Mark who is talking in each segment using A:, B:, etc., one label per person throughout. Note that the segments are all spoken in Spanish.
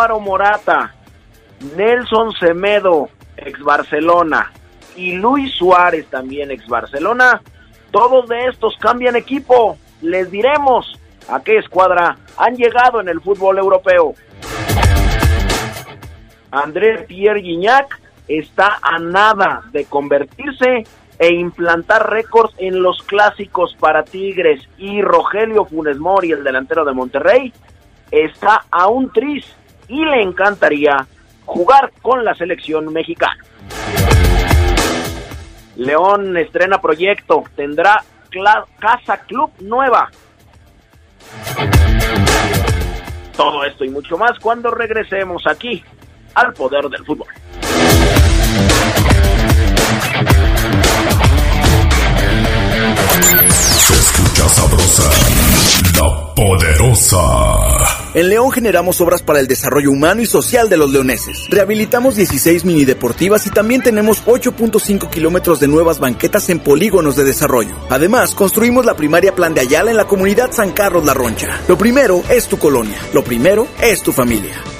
A: Álvaro Morata, Nelson Semedo, ex Barcelona, y Luis Suárez, también ex Barcelona, todos de estos cambian equipo. Les diremos a qué escuadra han llegado en el fútbol europeo. André Pierre Guignac está a nada de convertirse e implantar récords en los clásicos para Tigres y Rogelio Funes Mori, el delantero de Monterrey, está a un tris y le encantaría jugar con la selección mexicana. León estrena proyecto, tendrá casa club nueva. Todo esto y mucho más cuando regresemos aquí al poder del fútbol.
B: Se escucha sabrosa, poderosa.
C: En León generamos obras para el desarrollo humano y social de los leoneses. Rehabilitamos 16 mini deportivas y también tenemos 8.5 kilómetros de nuevas banquetas en polígonos de desarrollo. Además, construimos la primaria Plan de Ayala en la comunidad San Carlos La Roncha. Lo primero es tu colonia. Lo primero es tu familia.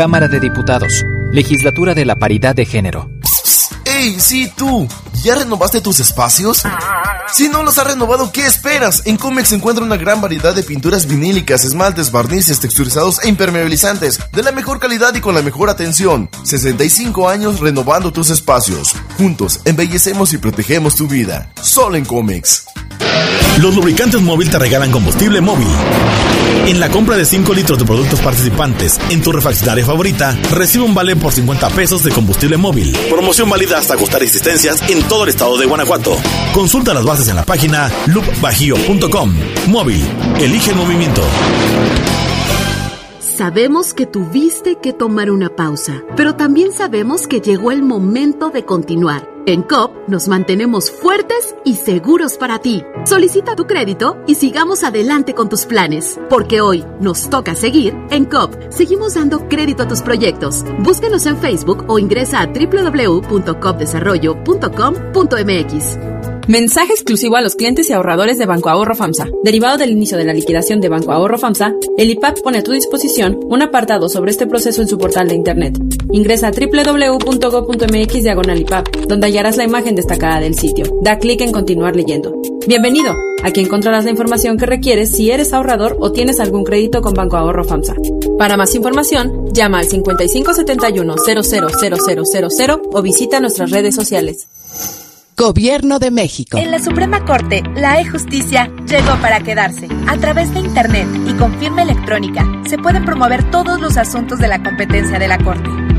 D: Cámara de Diputados. Legislatura de la Paridad de Género.
E: ¡Ey, sí tú! ¿Ya renovaste tus espacios? Si no los has renovado, ¿qué esperas? En Comex se encuentra una gran variedad de pinturas vinílicas, esmaltes, barnices, texturizados e impermeabilizantes, de la mejor calidad y con la mejor atención. 65 años renovando tus espacios. Juntos, embellecemos y protegemos tu vida. Solo en Comex.
F: Los lubricantes móvil te regalan combustible móvil. En la compra de 5 litros de productos participantes en tu refaccionaria favorita, recibe un vale por 50 pesos de combustible móvil. Promoción válida hasta costar existencias en todo el estado de Guanajuato. Consulta las bases en la página loopbajío.com. Móvil, elige el movimiento.
G: Sabemos que tuviste que tomar una pausa, pero también sabemos que llegó el momento de continuar. En COP nos mantenemos fuertes y seguros para ti. Solicita tu crédito y sigamos adelante con tus planes, porque hoy nos toca seguir. En COP seguimos dando crédito a tus proyectos. Búscanos en Facebook o ingresa a www.copdesarrollo.com.mx.
H: Mensaje exclusivo a los clientes y ahorradores de Banco Ahorro FAMSA. Derivado del inicio de la liquidación de Banco Ahorro FAMSA, el IPAP pone a tu disposición un apartado sobre este proceso en su portal de internet. Ingresa a www.go.mx diagonal IPAP, donde hallarás la imagen destacada del sitio. Da clic en continuar leyendo. Bienvenido. Aquí encontrarás la información que requieres si eres ahorrador o tienes algún crédito con Banco Ahorro FAMSA. Para más información, llama al 5571 000000 o visita nuestras redes sociales.
I: Gobierno de México.
J: En la Suprema Corte, la e-justicia llegó para quedarse. A través de Internet y con firma electrónica, se pueden promover todos los asuntos de la competencia de la Corte.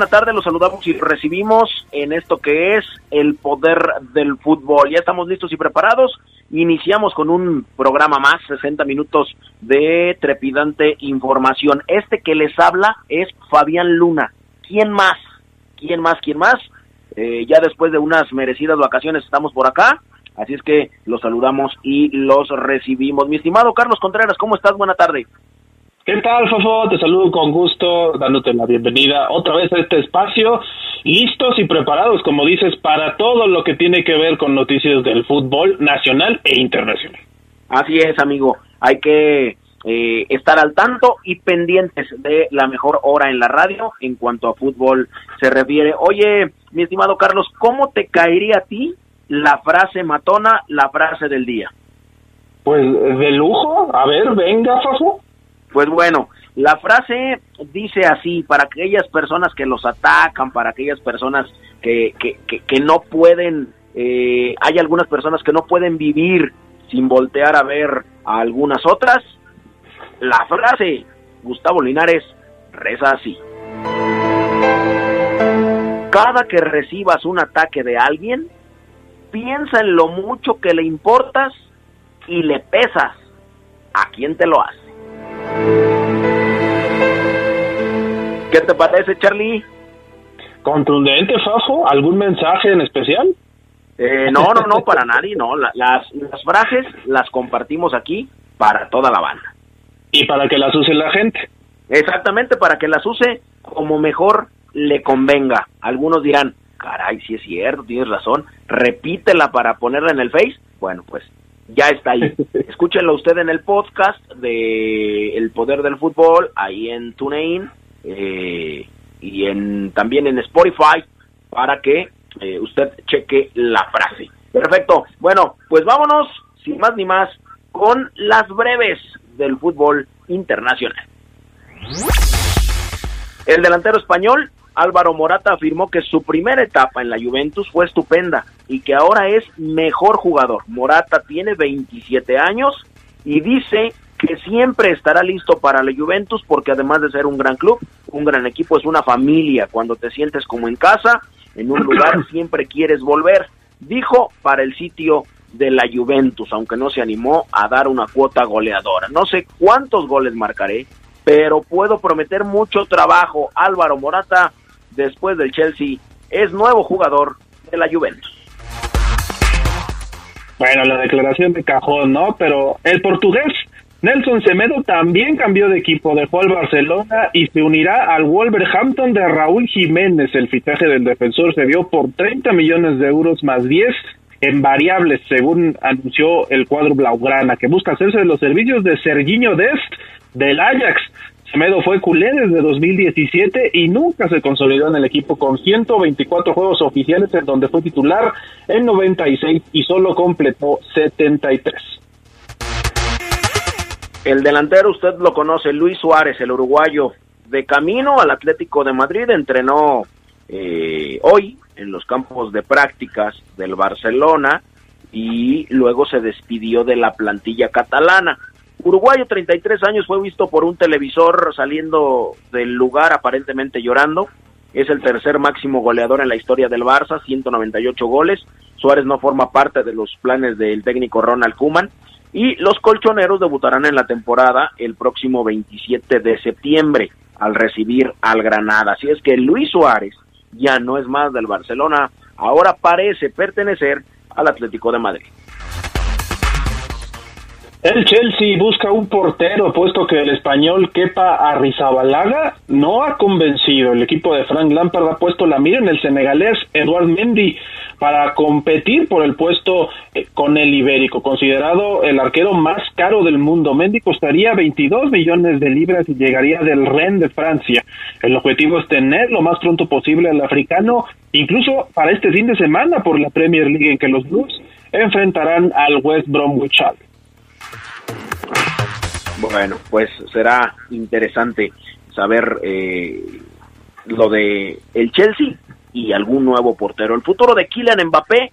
A: Buena tarde, los saludamos y recibimos en esto que es el poder del fútbol. Ya estamos listos y preparados. Iniciamos con un programa más, 60 minutos de trepidante información. Este que les habla es Fabián Luna. ¿Quién más? ¿Quién más? ¿Quién más? Eh, ya después de unas merecidas vacaciones estamos por acá. Así es que los saludamos y los recibimos. Mi estimado Carlos Contreras, ¿cómo estás? Buena tarde.
K: ¿Qué tal, Fofo? Te saludo con gusto, dándote la bienvenida otra vez a este espacio, listos y preparados, como dices, para todo lo que tiene que ver con noticias del fútbol nacional e internacional.
A: Así es, amigo. Hay que eh, estar al tanto y pendientes de la mejor hora en la radio en cuanto a fútbol se refiere. Oye, mi estimado Carlos, ¿cómo te caería a ti la frase matona, la frase del día?
K: Pues de lujo. A ver, venga, Fofo.
A: Pues bueno, la frase dice así, para aquellas personas que los atacan, para aquellas personas que, que, que, no pueden, eh, hay algunas personas que no pueden vivir sin voltear a ver a algunas otras, la frase, Gustavo Linares, reza así. Cada que recibas un ataque de alguien, piensa en lo mucho que le importas y le pesas a quien te lo hace. ¿Qué te parece, Charlie?
K: Contundente, Fafo. ¿Algún mensaje en especial?
A: Eh, no, no, no, para nadie, no. las, las frases las compartimos aquí para toda la banda.
K: Y para que las use la gente.
A: Exactamente, para que las use como mejor le convenga. Algunos dirán, caray, si es cierto, tienes razón, repítela para ponerla en el Face. Bueno, pues ya está ahí. Escúchenlo usted en el podcast de El Poder del Fútbol, ahí en TuneIn eh, y en también en Spotify para que eh, usted cheque la frase. Perfecto. Bueno, pues vámonos, sin más ni más, con las breves del fútbol internacional. El delantero español Álvaro Morata afirmó que su primera etapa en la Juventus fue estupenda y que ahora es mejor jugador. Morata tiene 27 años y dice que siempre estará listo para la Juventus porque además de ser un gran club, un gran equipo es una familia. Cuando te sientes como en casa, en un lugar siempre quieres volver. Dijo para el sitio de la Juventus, aunque no se animó a dar una cuota goleadora. No sé cuántos goles marcaré, pero puedo prometer mucho trabajo. Álvaro Morata, después del Chelsea, es nuevo jugador de la Juventus.
K: Bueno, la declaración de cajón, ¿no? Pero el portugués Nelson Semedo también cambió de equipo, dejó al Barcelona y se unirá al Wolverhampton de Raúl Jiménez. El fichaje del defensor se dio por 30 millones de euros más 10 en variables, según anunció el cuadro Blaugrana, que busca hacerse de los servicios de Serginho Dest del Ajax. Semedo fue culé desde 2017 y nunca se consolidó en el equipo con 124 juegos oficiales en donde fue titular en 96 y solo completó 73.
A: El delantero usted lo conoce, Luis Suárez, el uruguayo, de camino al Atlético de Madrid, entrenó eh, hoy en los campos de prácticas del Barcelona y luego se despidió de la plantilla catalana. Uruguayo, 33 años, fue visto por un televisor saliendo del lugar aparentemente llorando. Es el tercer máximo goleador en la historia del Barça, 198 goles. Suárez no forma parte de los planes del técnico Ronald Kuman. Y los colchoneros debutarán en la temporada el próximo 27 de septiembre al recibir al Granada. Así es que Luis Suárez ya no es más del Barcelona, ahora parece pertenecer al Atlético de Madrid.
K: El Chelsea busca un portero, puesto que el español Kepa Arrizabalaga no ha convencido. El equipo de Frank Lampard ha puesto la mira en el senegalés Eduard Mendy para competir por el puesto eh, con el ibérico, considerado el arquero más caro del mundo. Mendy costaría 22 millones de libras y llegaría del Rennes de Francia. El objetivo es tener lo más pronto posible al africano, incluso para este fin de semana por la Premier League en que los Blues enfrentarán al West Bromwich Albion.
A: Bueno, pues será interesante saber eh, lo de el Chelsea y algún nuevo portero. El futuro de Kylian Mbappé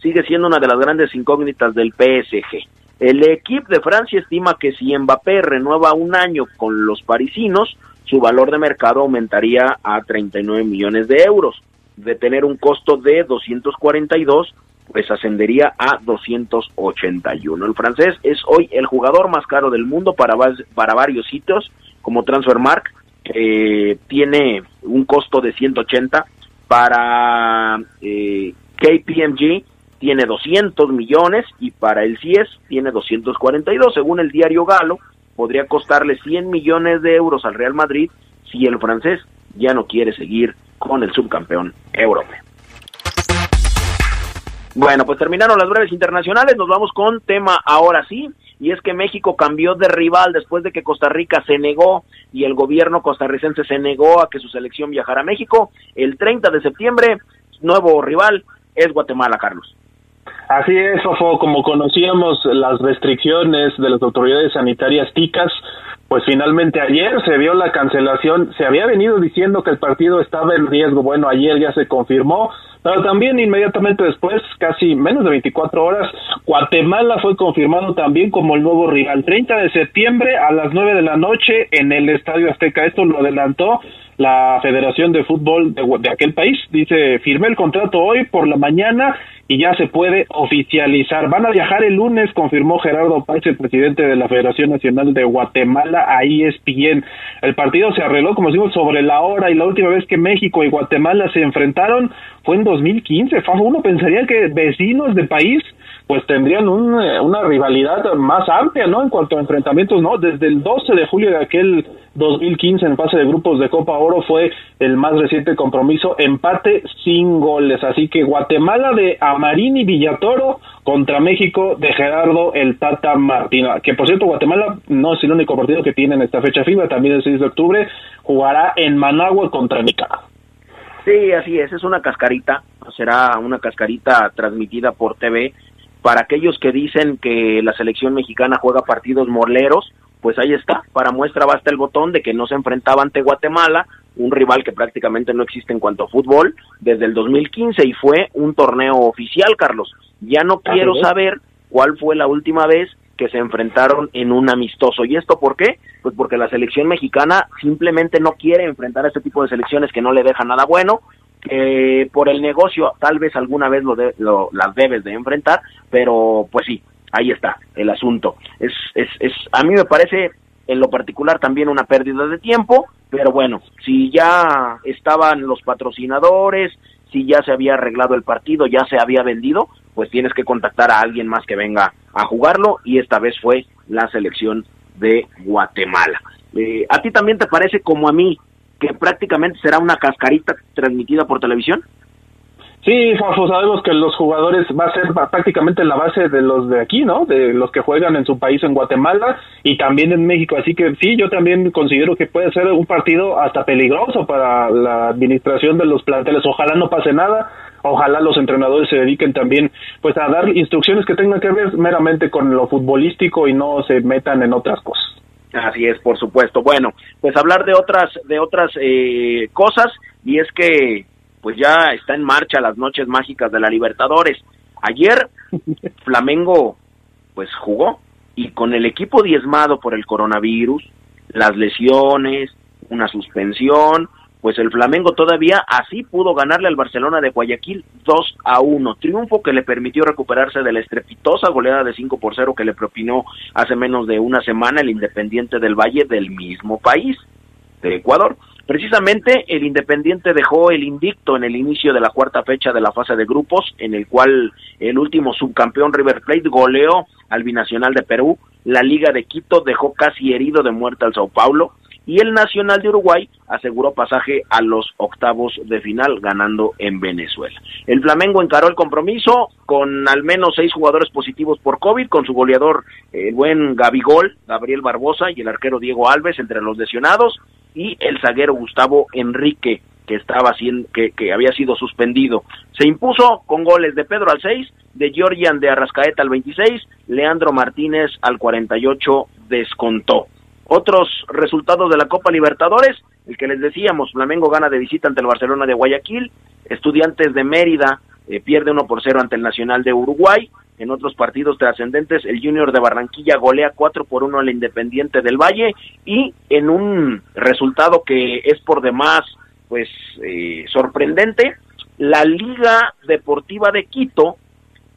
A: sigue siendo una de las grandes incógnitas del PSG. El equipo de Francia estima que si Mbappé renueva un año con los parisinos, su valor de mercado aumentaría a 39 millones de euros. De tener un costo de 242, pues ascendería a 281. El francés es hoy el jugador más caro del mundo para, para varios sitios, como Transfermarkt, que tiene un costo de 180, para eh, KPMG tiene 200 millones y para el CIES tiene 242. Según el diario Galo, podría costarle 100 millones de euros al Real Madrid si el francés ya no quiere seguir con el subcampeón europeo. Bueno, pues terminaron las breves internacionales, nos vamos con tema ahora sí, y es que México cambió de rival después de que Costa Rica se negó y el gobierno costarricense se negó a que su selección viajara a México. El 30 de septiembre, nuevo rival es Guatemala, Carlos.
K: Así es, Fofo, como conocíamos las restricciones de las autoridades sanitarias ticas, pues finalmente ayer se vio la cancelación, se había venido diciendo que el partido estaba en riesgo, bueno, ayer ya se confirmó, pero también inmediatamente después, casi menos de 24 horas, Guatemala fue confirmado también como el nuevo rival. 30 de septiembre a las 9 de la noche en el Estadio Azteca. Esto lo adelantó la Federación de Fútbol de, aquel país. Dice, firmé el contrato hoy por la mañana y ya se puede oficializar. Van a viajar el lunes, confirmó Gerardo Páez, el presidente de la Federación Nacional de Guatemala, ahí es bien. El partido se arregló, como decimos, sobre la hora y la última vez que México y Guatemala se enfrentaron fue en 2015. Uno pensaría que vecinos de país pues tendrían un, eh, una rivalidad más amplia, ¿no? En cuanto a enfrentamientos, ¿no? Desde el 12 de julio de aquel 2015 en fase de grupos de Copa Oro fue el más reciente compromiso, empate sin goles. Así que Guatemala de Amarín y Villatoro contra México de Gerardo el Tata Martino. Que por cierto, Guatemala no es el único partido que tiene en esta fecha FIFA, también el 6 de octubre jugará en Managua contra Nicaragua.
A: Sí, así es, es una cascarita, será una cascarita transmitida por TV para aquellos que dicen que la selección mexicana juega partidos moleros, pues ahí está, para muestra basta el botón de que no se enfrentaba ante Guatemala, un rival que prácticamente no existe en cuanto a fútbol, desde el 2015 y fue un torneo oficial, Carlos. Ya no quiero saber cuál fue la última vez que se enfrentaron en un amistoso. ¿Y esto por qué? Pues porque la selección mexicana simplemente no quiere enfrentar a este tipo de selecciones que no le dejan nada bueno eh, por el negocio tal vez alguna vez lo, lo, las debes de enfrentar, pero pues sí, ahí está el asunto. Es, es, es, a mí me parece en lo particular también una pérdida de tiempo, pero bueno, si ya estaban los patrocinadores, si ya se había arreglado el partido, ya se había vendido, pues tienes que contactar a alguien más que venga a jugarlo y esta vez fue la selección de Guatemala. Eh, ¿A ti también te parece como a mí que prácticamente será una cascarita transmitida por televisión?
K: Sí, sabemos que los jugadores va a ser prácticamente la base de los de aquí, ¿no? De los que juegan en su país, en Guatemala y también en México. Así que sí, yo también considero que puede ser un partido hasta peligroso para la administración de los planteles. Ojalá no pase nada. Ojalá los entrenadores se dediquen también pues a dar instrucciones que tengan que ver meramente con lo futbolístico y no se metan en otras cosas.
A: Así es, por supuesto. Bueno, pues hablar de otras de otras eh, cosas y es que pues ya está en marcha las noches mágicas de la Libertadores. Ayer Flamengo pues jugó y con el equipo diezmado por el coronavirus, las lesiones, una suspensión, pues el Flamengo todavía así pudo ganarle al Barcelona de Guayaquil 2 a 1, triunfo que le permitió recuperarse de la estrepitosa goleada de 5 por 0 que le propinó hace menos de una semana el Independiente del Valle del mismo país, de Ecuador. Precisamente el Independiente dejó el invicto en el inicio de la cuarta fecha de la fase de grupos, en el cual el último subcampeón River Plate goleó al binacional de Perú, la Liga de Quito dejó casi herido de muerte al Sao Paulo, y el Nacional de Uruguay aseguró pasaje a los octavos de final ganando en Venezuela. El Flamengo encaró el compromiso con al menos seis jugadores positivos por COVID, con su goleador el buen Gabigol, Gabriel Barbosa y el arquero Diego Alves entre los lesionados y el zaguero Gustavo Enrique que estaba que, que había sido suspendido. Se impuso con goles de Pedro al 6, de Georgian de Arrascaeta al 26, Leandro Martínez al 48 descontó. Otros resultados de la Copa Libertadores, el que les decíamos, Flamengo gana de visita ante el Barcelona de Guayaquil, Estudiantes de Mérida eh, pierde 1 por 0 ante el Nacional de Uruguay, En otros partidos trascendentes, el Junior de Barranquilla golea 4 por 1 al Independiente del Valle y en un resultado que es por demás pues eh, sorprendente, la Liga Deportiva de Quito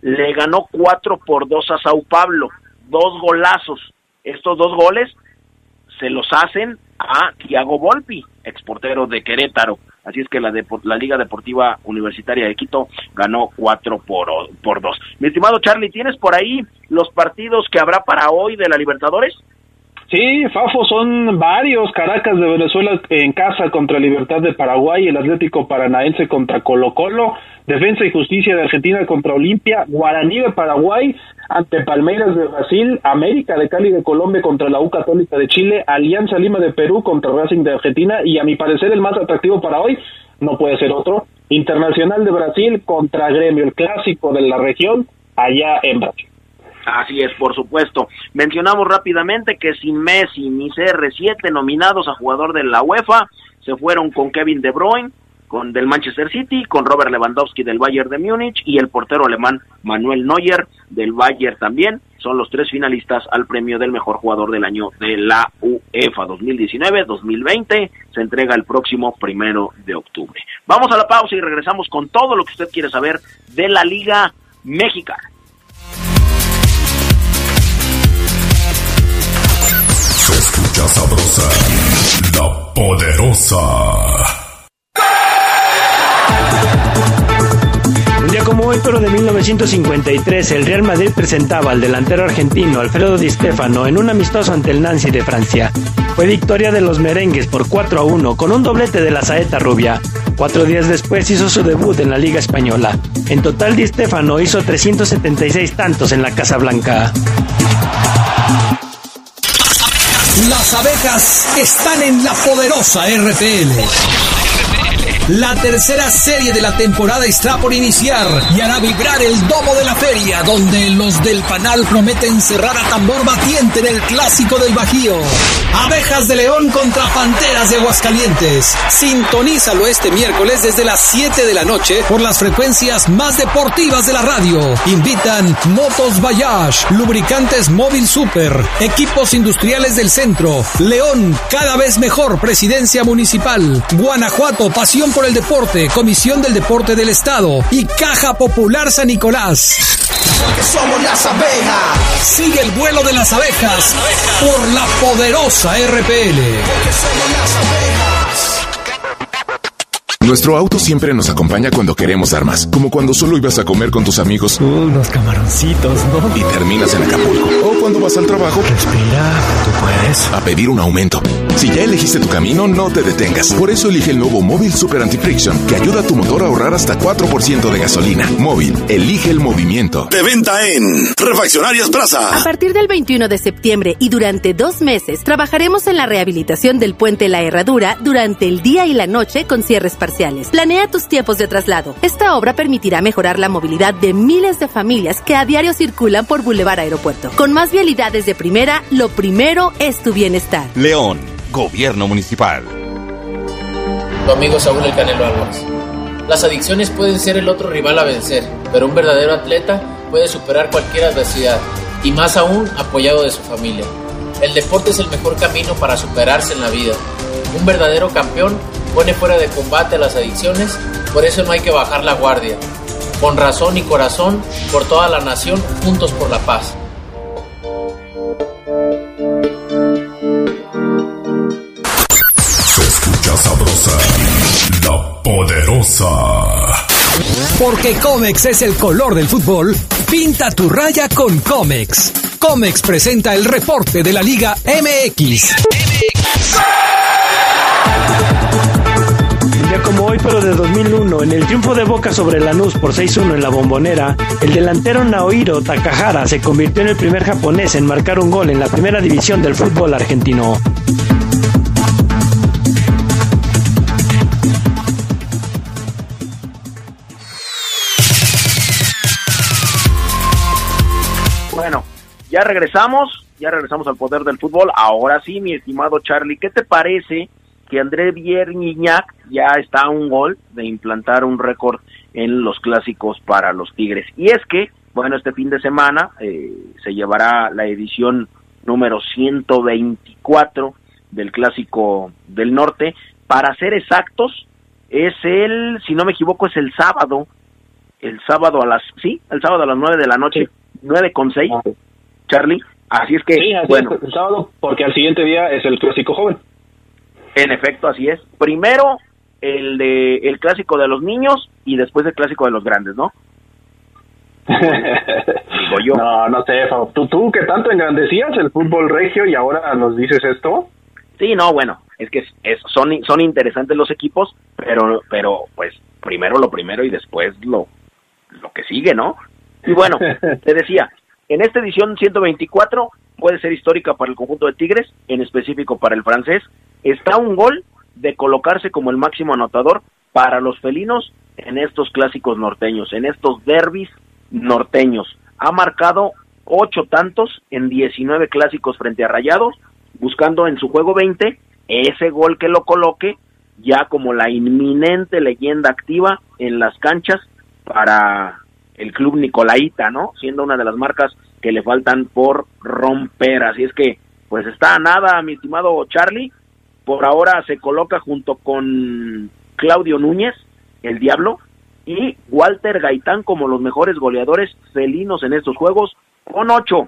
A: le ganó 4 por 2 a Sao Paulo, dos golazos. Estos dos goles se los hacen a Tiago Volpi, exportero de Querétaro. Así es que la, la Liga Deportiva Universitaria de Quito ganó 4 por, por 2. Mi estimado Charlie, ¿tienes por ahí los partidos que habrá para hoy de la Libertadores?
K: Sí, Fafo, son varios. Caracas de Venezuela en casa contra Libertad de Paraguay, el Atlético Paranaense contra Colo Colo, Defensa y Justicia de Argentina contra Olimpia, Guaraní de Paraguay ante Palmeiras de Brasil, América de Cali de Colombia contra la U Católica de Chile, Alianza Lima de Perú contra Racing de Argentina y a mi parecer el más atractivo para hoy no puede ser otro, Internacional de Brasil contra Gremio, el clásico de la región allá en Brasil.
A: Así es, por supuesto. Mencionamos rápidamente que sin Messi ni CR7 nominados a jugador de la UEFA, se fueron con Kevin De Bruyne, con del Manchester City, con Robert Lewandowski del Bayern de Múnich y el portero alemán Manuel Neuer del Bayern también. Son los tres finalistas al premio del mejor jugador del año de la UEFA 2019-2020. Se entrega el próximo primero de octubre. Vamos a la pausa y regresamos con todo lo que usted quiere saber de la Liga Mexicana.
B: Escucha sabrosa, la poderosa.
L: Como hoy, pero de 1953, el Real Madrid presentaba al delantero argentino Alfredo Di Stefano en un amistoso ante el Nancy de Francia. Fue victoria de los merengues por 4 a 1 con un doblete de la saeta rubia. Cuatro días después hizo su debut en la Liga Española. En total, Di Stefano hizo 376 tantos en la Casa Blanca.
M: Las abejas están en la poderosa RPL. La tercera serie de la temporada está por iniciar y hará vibrar el domo de la feria, donde los del panal prometen cerrar a tambor batiente en el clásico del Bajío. Abejas de León contra Panteras de Aguascalientes. Sintonízalo este miércoles desde las 7 de la noche por las frecuencias más deportivas de la radio. Invitan Motos Bayash, Lubricantes Móvil Super, Equipos Industriales del Centro, León, cada vez mejor Presidencia Municipal, Guanajuato, Pasión por el Deporte, Comisión del Deporte del Estado y Caja Popular San Nicolás.
B: Porque somos las abejas.
M: Sigue el vuelo de las abejas por la poderosa RPL.
B: Porque somos las abejas.
N: Nuestro auto siempre nos acompaña cuando queremos dar más, como cuando solo ibas a comer con tus amigos.
L: Unos camaroncitos, ¿no?
N: Y terminas en Acapulco. O cuando vas al trabajo.
L: Respira, tú puedes.
N: A pedir un aumento. Si ya elegiste tu camino, no te detengas. Por eso elige el nuevo Móvil Super Anti-Friction, que ayuda a tu motor a ahorrar hasta 4% de gasolina. Móvil, elige el movimiento.
B: De venta en Refaccionarias Plaza.
O: A partir del 21 de septiembre y durante dos meses, trabajaremos en la rehabilitación del puente La Herradura durante el día y la noche con cierres parciales. Planea tus tiempos de traslado. Esta obra permitirá mejorar la movilidad de miles de familias que a diario circulan por Boulevard Aeropuerto. Con más vialidades de primera, lo primero es tu bienestar.
P: León, Gobierno Municipal.
Q: Tu amigo Saúl El Canelo Álvarez. Las adicciones pueden ser el otro rival a vencer, pero un verdadero atleta puede superar cualquier adversidad, y más aún apoyado de su familia. El deporte es el mejor camino para superarse en la vida. Un verdadero campeón pone fuera de combate a las adicciones, por eso no hay que bajar la guardia. Con razón y corazón, por toda la nación, juntos por la paz.
B: Se escucha sabrosa, la poderosa.
M: Porque Comex es el color del fútbol, pinta tu raya con Comex. Comex presenta el reporte de la Liga MX.
L: Día como hoy, pero de 2001, en el triunfo de Boca sobre Lanús por 6-1 en la bombonera, el delantero Naohiro Takahara se convirtió en el primer japonés en marcar un gol en la primera división del fútbol argentino.
A: Ya regresamos, ya regresamos al poder del fútbol. Ahora sí, mi estimado Charlie, ¿qué te parece que André Bierniñac ya está a un gol de implantar un récord en los clásicos para los Tigres? Y es que bueno, este fin de semana eh, se llevará la edición número 124 del Clásico del Norte. Para ser exactos, es el, si no me equivoco, es el sábado, el sábado a las, sí, el sábado a las 9 de la noche, nueve con seis, Charlie. Así es que, bueno.
K: el sábado, porque al siguiente día es el Clásico Joven.
A: En efecto, así es. Primero el de el Clásico de los niños y después el Clásico de los grandes, ¿no?
K: Digo yo. No, no sé, ¿Tú, tú que tanto engrandecías el fútbol regio y ahora nos dices esto.
A: Sí, no, bueno, es que es, son, son interesantes los equipos, pero, pero pues primero lo primero y después lo, lo que sigue, ¿no? Y bueno, te decía, en esta edición 124 puede ser histórica para el conjunto de Tigres, en específico para el francés, está un gol de colocarse como el máximo anotador para los felinos en estos clásicos norteños, en estos derbis norteños. Ha marcado ocho tantos en 19 clásicos frente a Rayados, buscando en su juego 20 ese gol que lo coloque ya como la inminente leyenda activa en las canchas para el club Nicolaita, ¿no? Siendo una de las marcas que le faltan por romper. Así es que, pues está nada, mi estimado Charlie. Por ahora se coloca junto con Claudio Núñez, el Diablo, y Walter Gaitán como los mejores goleadores felinos en estos juegos, con ocho.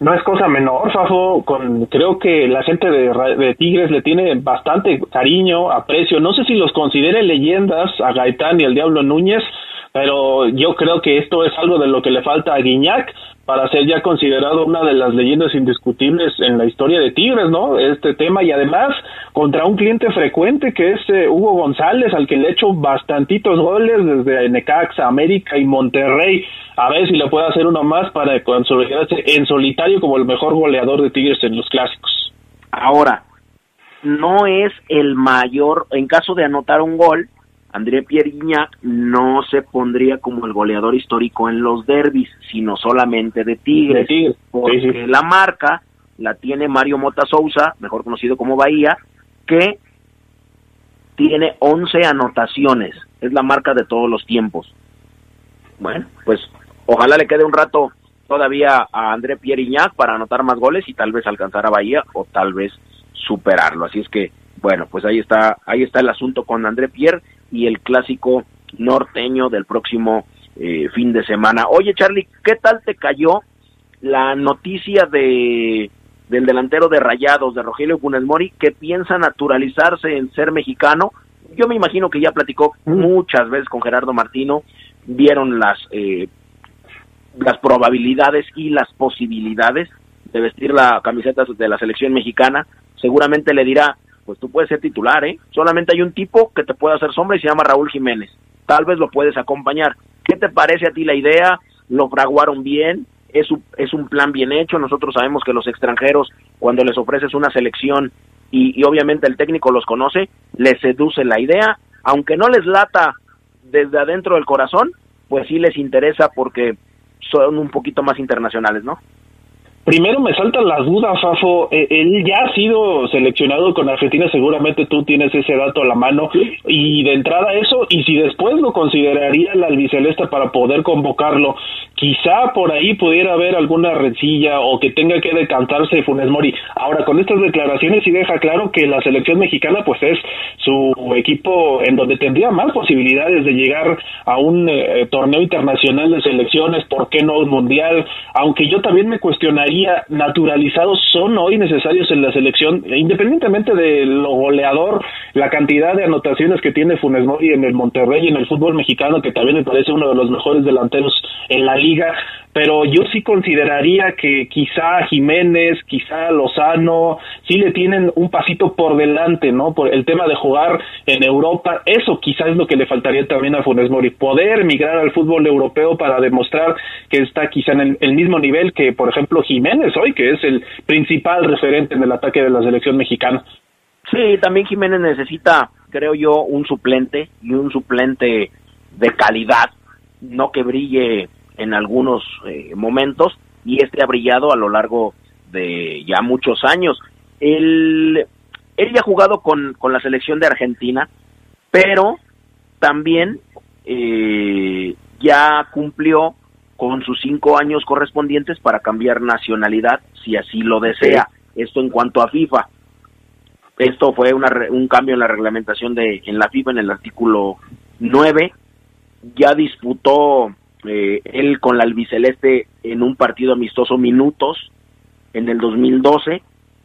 K: No es cosa menor, Fafo, con, creo que la gente de, de, Tigres le tiene bastante cariño, aprecio, no sé si los considere leyendas a Gaitán y al Diablo Núñez, pero yo creo que esto es algo de lo que le falta a Guiñac para ser ya considerado una de las leyendas indiscutibles en la historia de Tigres, ¿no? Este tema y además contra un cliente frecuente que es eh, Hugo González, al que le he hecho bastantitos goles desde Necaxa, América y Monterrey. A ver si le puede hacer uno más para consolidarse en solitario como el mejor goleador de Tigres en los clásicos.
A: Ahora, no es el mayor, en caso de anotar un gol, André Pierre Guignac no se pondría como el goleador histórico en los derbis, sino solamente de Tigres, porque la marca la tiene Mario Mota Sousa, mejor conocido como Bahía, que tiene 11 anotaciones, es la marca de todos los tiempos. Bueno, pues ojalá le quede un rato todavía a André Pierre para anotar más goles y tal vez alcanzar a Bahía o tal vez superarlo. Así es que, bueno, pues ahí está, ahí está el asunto con André Pierre y el clásico norteño del próximo eh, fin de semana. Oye, Charlie, ¿qué tal te cayó la noticia de del delantero de Rayados, de Rogelio Funes Mori, que piensa naturalizarse en ser mexicano? Yo me imagino que ya platicó mm. muchas veces con Gerardo Martino, vieron las eh, las probabilidades y las posibilidades de vestir la camiseta de la selección mexicana. Seguramente le dirá, pues tú puedes ser titular, ¿eh? Solamente hay un tipo que te puede hacer sombra y se llama Raúl Jiménez. Tal vez lo puedes acompañar. ¿Qué te parece a ti la idea? ¿Lo fraguaron bien? ¿Es un, es un plan bien hecho? Nosotros sabemos que los extranjeros, cuando les ofreces una selección y, y obviamente el técnico los conoce, les seduce la idea, aunque no les lata desde adentro del corazón, pues sí les interesa porque son un poquito más internacionales, ¿no?
K: Primero me saltan las dudas, Fafo. Eh, él ya ha sido seleccionado con Argentina, seguramente tú tienes ese dato a la mano. Y de entrada eso, y si después lo consideraría la albiceleste para poder convocarlo, quizá por ahí pudiera haber alguna rencilla o que tenga que decantarse Funes Mori. Ahora, con estas declaraciones sí deja claro que la selección mexicana pues es su equipo en donde tendría más posibilidades de llegar a un eh, torneo internacional de selecciones, ¿por qué no un mundial? Aunque yo también me cuestionaría naturalizados son hoy necesarios en la selección, independientemente de lo goleador, la cantidad de anotaciones que tiene Funes Mori en el Monterrey y en el fútbol mexicano, que también me parece uno de los mejores delanteros en la liga, pero yo sí consideraría que quizá Jiménez, quizá Lozano, sí le tienen un pasito por delante, ¿no? Por el tema de jugar en Europa, eso quizá es lo que le faltaría también a Funes Mori, poder migrar al fútbol europeo para demostrar que está quizá en el, mismo nivel que, por ejemplo, Jiménez hoy, que es el principal referente en el ataque de la selección mexicana.
A: Sí, también Jiménez necesita, creo yo, un suplente y un suplente de calidad, no que brille en algunos eh, momentos y este ha brillado a lo largo de ya muchos años. Él, él ya ha jugado con, con la selección de Argentina, pero también eh, ya cumplió con sus cinco años correspondientes para cambiar nacionalidad si así lo desea. Esto en cuanto a FIFA. Esto fue una, un cambio en la reglamentación de en la FIFA en el artículo 9. Ya disputó eh, él con la albiceleste en un partido amistoso minutos en el 2012,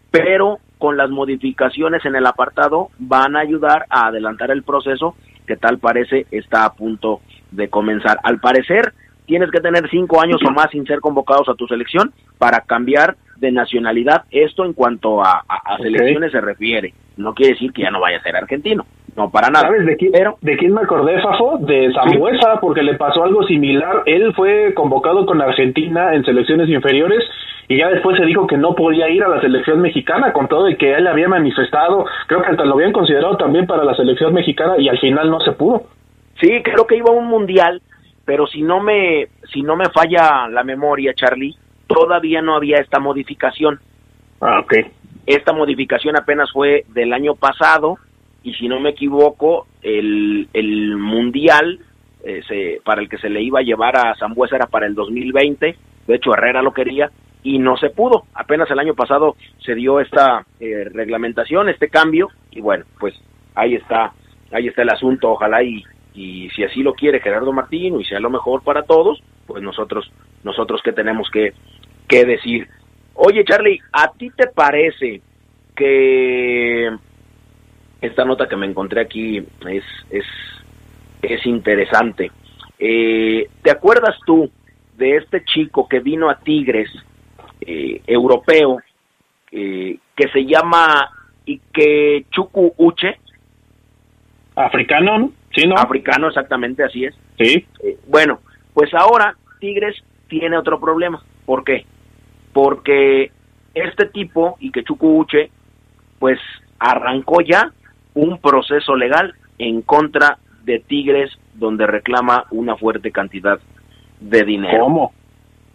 A: pero con las modificaciones en el apartado van a ayudar a adelantar el proceso que tal parece está a punto de comenzar. Al parecer, tienes que tener cinco años o más sin ser convocados a tu selección para cambiar de nacionalidad. Esto en cuanto a, a, selecciones se refiere. No quiere decir que ya no vaya a ser argentino. No, para nada.
K: ¿Sabes de quién, Pero, de quién me acordé, Fafo? De Zambuesa, porque le pasó algo similar. Él fue convocado con Argentina en selecciones inferiores y ya después se dijo que no podía ir a la selección mexicana con todo y que él había manifestado, creo que hasta lo habían considerado también para la selección mexicana y al final no se pudo.
A: Sí, creo que iba a un mundial, pero si no me si no me falla la memoria, Charlie, todavía no había esta modificación.
K: Ah, ok.
A: Esta modificación apenas fue del año pasado y si no me equivoco, el, el mundial eh, se, para el que se le iba a llevar a Zambuesa era para el 2020, de hecho Herrera lo quería y no se pudo. Apenas el año pasado se dio esta eh, reglamentación, este cambio y bueno, pues ahí está, ahí está el asunto, ojalá y, y si así lo quiere Gerardo Martino y sea lo mejor para todos, pues nosotros nosotros qué tenemos que, que decir. Oye, Charlie, ¿a ti te parece que esta nota que me encontré aquí es, es, es interesante? Eh, ¿Te acuerdas tú de este chico que vino a Tigres, eh, europeo, eh, que se llama Ikechuku Uche?
K: Africano, ¿sí, no?
A: Africano, exactamente, así es.
K: Sí.
A: Eh, bueno, pues ahora Tigres tiene otro problema. ¿Por qué? Porque este tipo, Ikechuku Uche, pues arrancó ya un proceso legal en contra de Tigres donde reclama una fuerte cantidad de dinero.
K: ¿Cómo?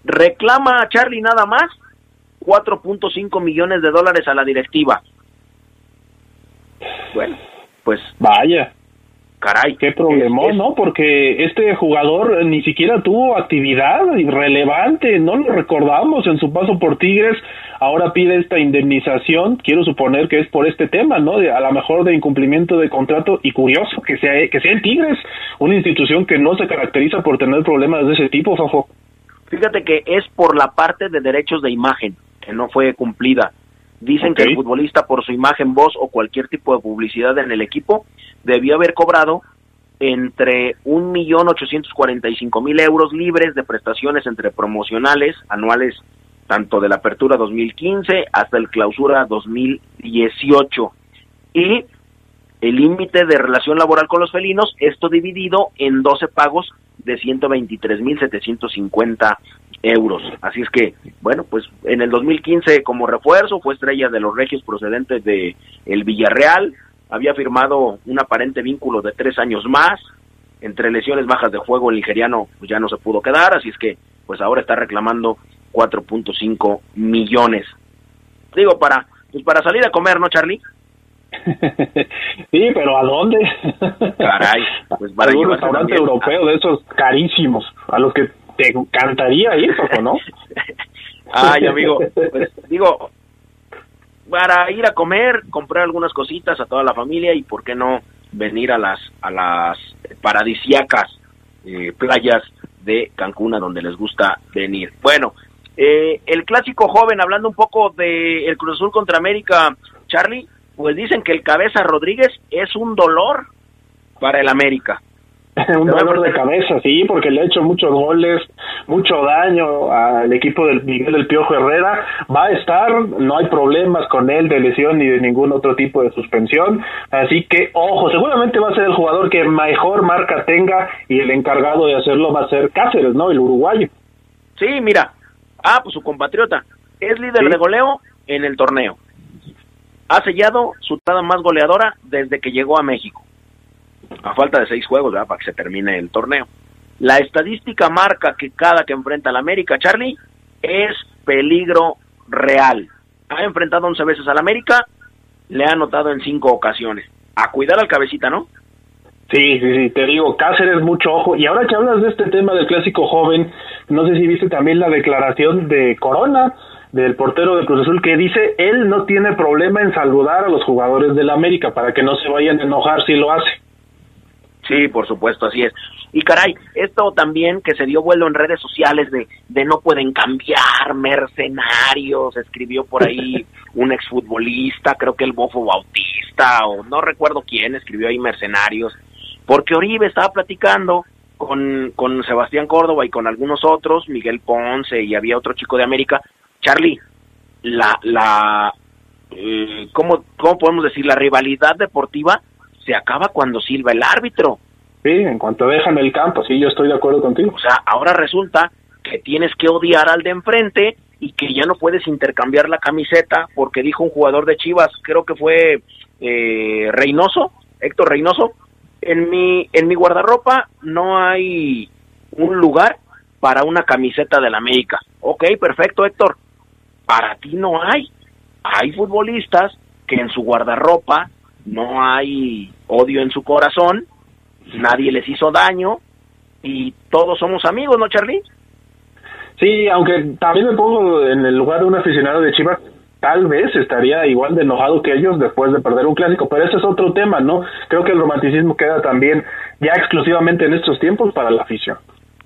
A: Reclama a Charlie nada más 4.5 millones de dólares a la directiva. Bueno, pues
K: vaya.
A: Caray,
K: qué problemón, ¿no? Porque este jugador ni siquiera tuvo actividad irrelevante, no lo recordamos en su paso por Tigres, ahora pide esta indemnización, quiero suponer que es por este tema, ¿no? De, a lo mejor de incumplimiento de contrato y curioso que sea que sea en Tigres, una institución que no se caracteriza por tener problemas de ese tipo, Fafo.
A: Fíjate que es por la parte de derechos de imagen que no fue cumplida. Dicen okay. que el futbolista por su imagen, voz o cualquier tipo de publicidad en el equipo debió haber cobrado entre un millón ochocientos cuarenta y cinco mil euros libres de prestaciones entre promocionales anuales tanto de la apertura 2015 hasta el clausura 2018 y el límite de relación laboral con los felinos, esto dividido en 12 pagos de 123 mil 750 euros. Así es que, bueno, pues en el 2015 como refuerzo fue estrella de los regios procedentes de el Villarreal, había firmado un aparente vínculo de tres años más, entre lesiones bajas de juego el nigeriano pues ya no se pudo quedar, así es que pues ahora está reclamando 4.5 millones. Digo, para, pues para salir a comer, ¿no, Charlie?
K: sí, pero ¿a dónde?
A: Caray,
K: pues para un restaurante europeo de esos carísimos, a los que te encantaría ir, ¿no?
A: Ay, amigo, pues digo, para ir a comer, comprar algunas cositas a toda la familia y por qué no venir a las a las paradisiacas eh, playas de Cancún a donde les gusta venir. Bueno, eh, el clásico joven, hablando un poco de Cruz Azul contra América, Charlie, pues dicen que el cabeza Rodríguez es un dolor para el América.
K: un dolor de cabeza, sí, porque le ha hecho muchos goles, mucho daño al equipo del Miguel del Piojo Herrera. Va a estar, no hay problemas con él de lesión ni de ningún otro tipo de suspensión. Así que, ojo, seguramente va a ser el jugador que mejor marca tenga y el encargado de hacerlo va a ser Cáceres, ¿no? El uruguayo.
A: Sí, mira. Ah, pues su compatriota. Es líder ¿Sí? de goleo en el torneo. Ha sellado su tada más goleadora desde que llegó a México a falta de seis juegos ¿verdad? para que se termine el torneo. La estadística marca que cada que enfrenta al América, Charlie, es peligro real. Ha enfrentado 11 veces al América, le ha anotado en cinco ocasiones. A cuidar al cabecita, ¿no?
K: Sí, sí, sí, te digo, Cáceres, mucho ojo. Y ahora que hablas de este tema del clásico joven, No sé si viste también la declaración de Corona, del portero de Cruz Azul, que dice él no tiene problema en saludar a los jugadores del América para que no se vayan a enojar si lo hace.
A: Sí, por supuesto, así es. Y caray, esto también que se dio vuelo en redes sociales de, de no pueden cambiar, mercenarios, escribió por ahí un exfutbolista, creo que el Bofo Bautista, o no recuerdo quién, escribió ahí mercenarios, porque Oribe estaba platicando con, con Sebastián Córdoba y con algunos otros, Miguel Ponce y había otro chico de América. Charlie, la, la, eh, ¿cómo, ¿cómo podemos decir? La rivalidad deportiva se acaba cuando silba el árbitro.
K: Sí, en cuanto dejan el campo, sí, yo estoy de acuerdo contigo.
A: O sea, ahora resulta que tienes que odiar al de enfrente y que ya no puedes intercambiar la camiseta porque dijo un jugador de Chivas, creo que fue eh, Reynoso, Héctor Reynoso, en mi, en mi guardarropa no hay un lugar para una camiseta del América. Ok, perfecto, Héctor. Para ti no hay. Hay futbolistas que en su guardarropa no hay odio en su corazón, nadie les hizo daño y todos somos amigos, ¿no, Charlie?
K: Sí, aunque también me pongo en el lugar de un aficionado de Chivas, tal vez estaría igual de enojado que ellos después de perder un clásico, pero ese es otro tema, ¿no? Creo que el romanticismo queda también ya exclusivamente en estos tiempos para la afición.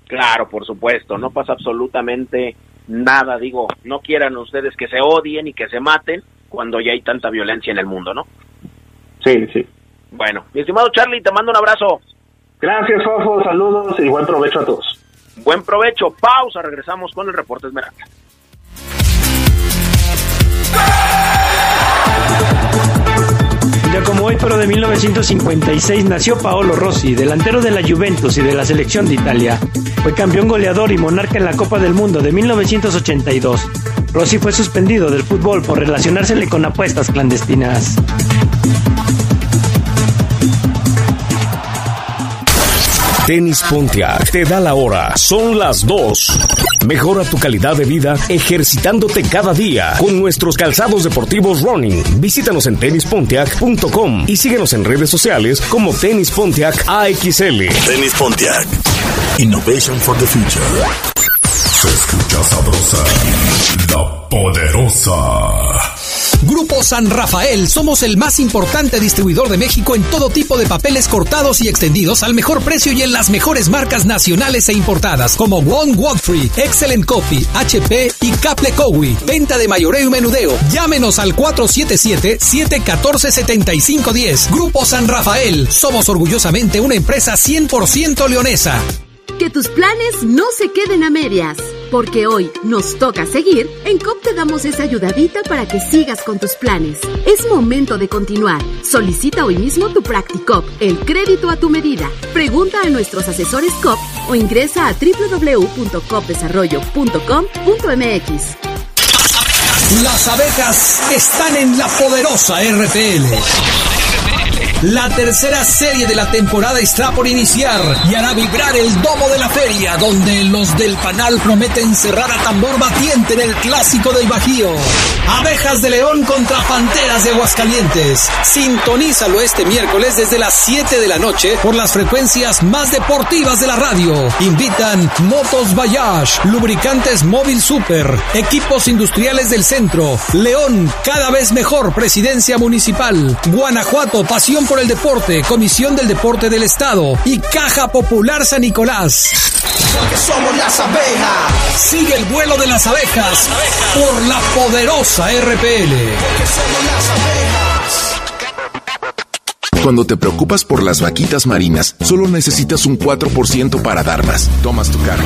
A: Claro, por supuesto, no pasa absolutamente nada, digo, no quieran ustedes que se odien y que se maten cuando ya hay tanta violencia en el mundo, ¿no?
K: Sí, sí.
A: Bueno, mi estimado Charlie, te mando un abrazo.
K: Gracias, Fofo, saludos y buen provecho a todos.
A: Buen provecho, pausa, regresamos con el reporte Esmeralda.
L: Ya como hoy, pero de 1956, nació Paolo Rossi, delantero de la Juventus y de la selección de Italia. Fue campeón goleador y monarca en la Copa del Mundo de 1982. Rossi fue suspendido del fútbol por relacionársele con apuestas clandestinas.
R: Tenis Pontiac te da la hora. Son las 2. Mejora tu calidad de vida ejercitándote cada día con nuestros calzados deportivos running. Visítanos en tenispontiac.com y síguenos en redes sociales como Tenis Pontiac AXL.
F: Tenis Pontiac. Innovation for the future. Se escucha sabrosa, la poderosa.
M: Grupo San Rafael, somos el más importante distribuidor de México en todo tipo de papeles cortados y extendidos al mejor precio y en las mejores marcas nacionales e importadas como One Walk Excellent Coffee, HP y Caple Cowie. Venta de mayoreo y menudeo. Llámenos al 477-714-7510. Grupo San Rafael, somos orgullosamente una empresa 100% leonesa.
G: Que tus planes no se queden a medias, porque hoy nos toca seguir. En COP te damos esa ayudadita para que sigas con tus planes. Es momento de continuar. Solicita hoy mismo tu Practicop, el crédito a tu medida. Pregunta a nuestros asesores COP o ingresa a www.copdesarrollo.com.mx.
M: Las abejas están en la poderosa RPL. La tercera serie de la temporada está por iniciar y hará vibrar el domo de la feria, donde los del panal prometen cerrar a tambor batiente en el clásico del Bajío. Abejas de León contra Panteras de Aguascalientes. Sintonízalo este miércoles desde las 7 de la noche por las frecuencias más deportivas de la radio. Invitan Motos Bayash, Lubricantes Móvil Super, Equipos Industriales del Centro, León, cada vez mejor Presidencia Municipal, Guanajuato, Pasión por el Deporte, Comisión del Deporte del Estado y Caja Popular San Nicolás.
B: Porque somos las abejas.
M: Sigue el vuelo de las abejas por la poderosa RPL.
B: Porque somos las abejas.
N: Cuando te preocupas por las vaquitas marinas, solo necesitas un 4% para dar más. Tomas tu carro.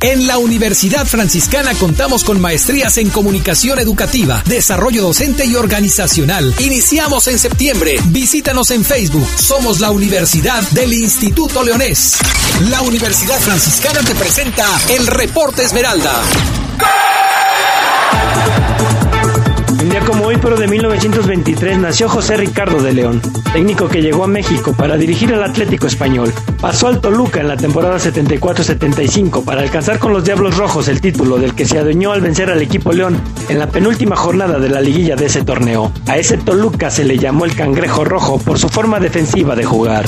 M: En la Universidad Franciscana contamos con maestrías en comunicación educativa, desarrollo docente y organizacional. Iniciamos en septiembre. Visítanos en Facebook. Somos la Universidad del Instituto Leonés. La Universidad Franciscana te presenta el Reporte Esmeralda.
L: Enero de 1923 nació José Ricardo de León, técnico que llegó a México para dirigir al Atlético Español. Pasó al Toluca en la temporada 74-75 para alcanzar con los Diablos Rojos el título del que se adueñó al vencer al equipo León en la penúltima jornada de la liguilla de ese torneo. A ese Toluca se le llamó el Cangrejo Rojo por su forma defensiva de jugar.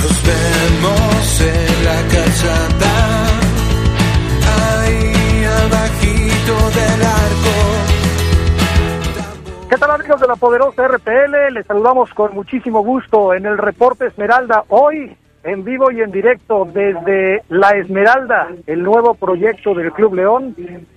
S: Nos vemos en la
T: amigos de la poderosa RPL? Les saludamos con muchísimo gusto en el reporte Esmeralda hoy en vivo y en directo desde La Esmeralda, el nuevo proyecto del Club León,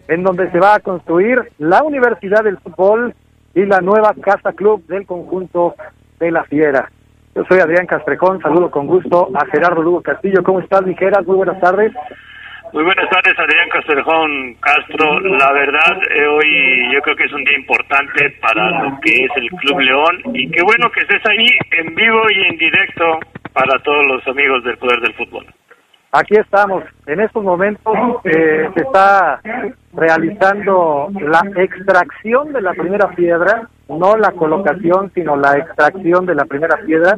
T: en donde se va a construir la Universidad del Fútbol y la nueva Casa Club del conjunto de la Fiera. Yo soy Adrián Castrejón, saludo con gusto a Gerardo Lugo Castillo. ¿Cómo estás, Ligeras? Muy buenas tardes.
U: Muy buenas tardes, Adrián Castrejón Castro. La verdad, eh, hoy yo creo que es un día importante para lo que es el Club León y qué bueno que estés ahí en vivo y en directo para todos los amigos del Poder del Fútbol.
T: Aquí estamos. En estos momentos eh, se está realizando la extracción de la primera piedra, no la colocación, sino la extracción de la primera piedra.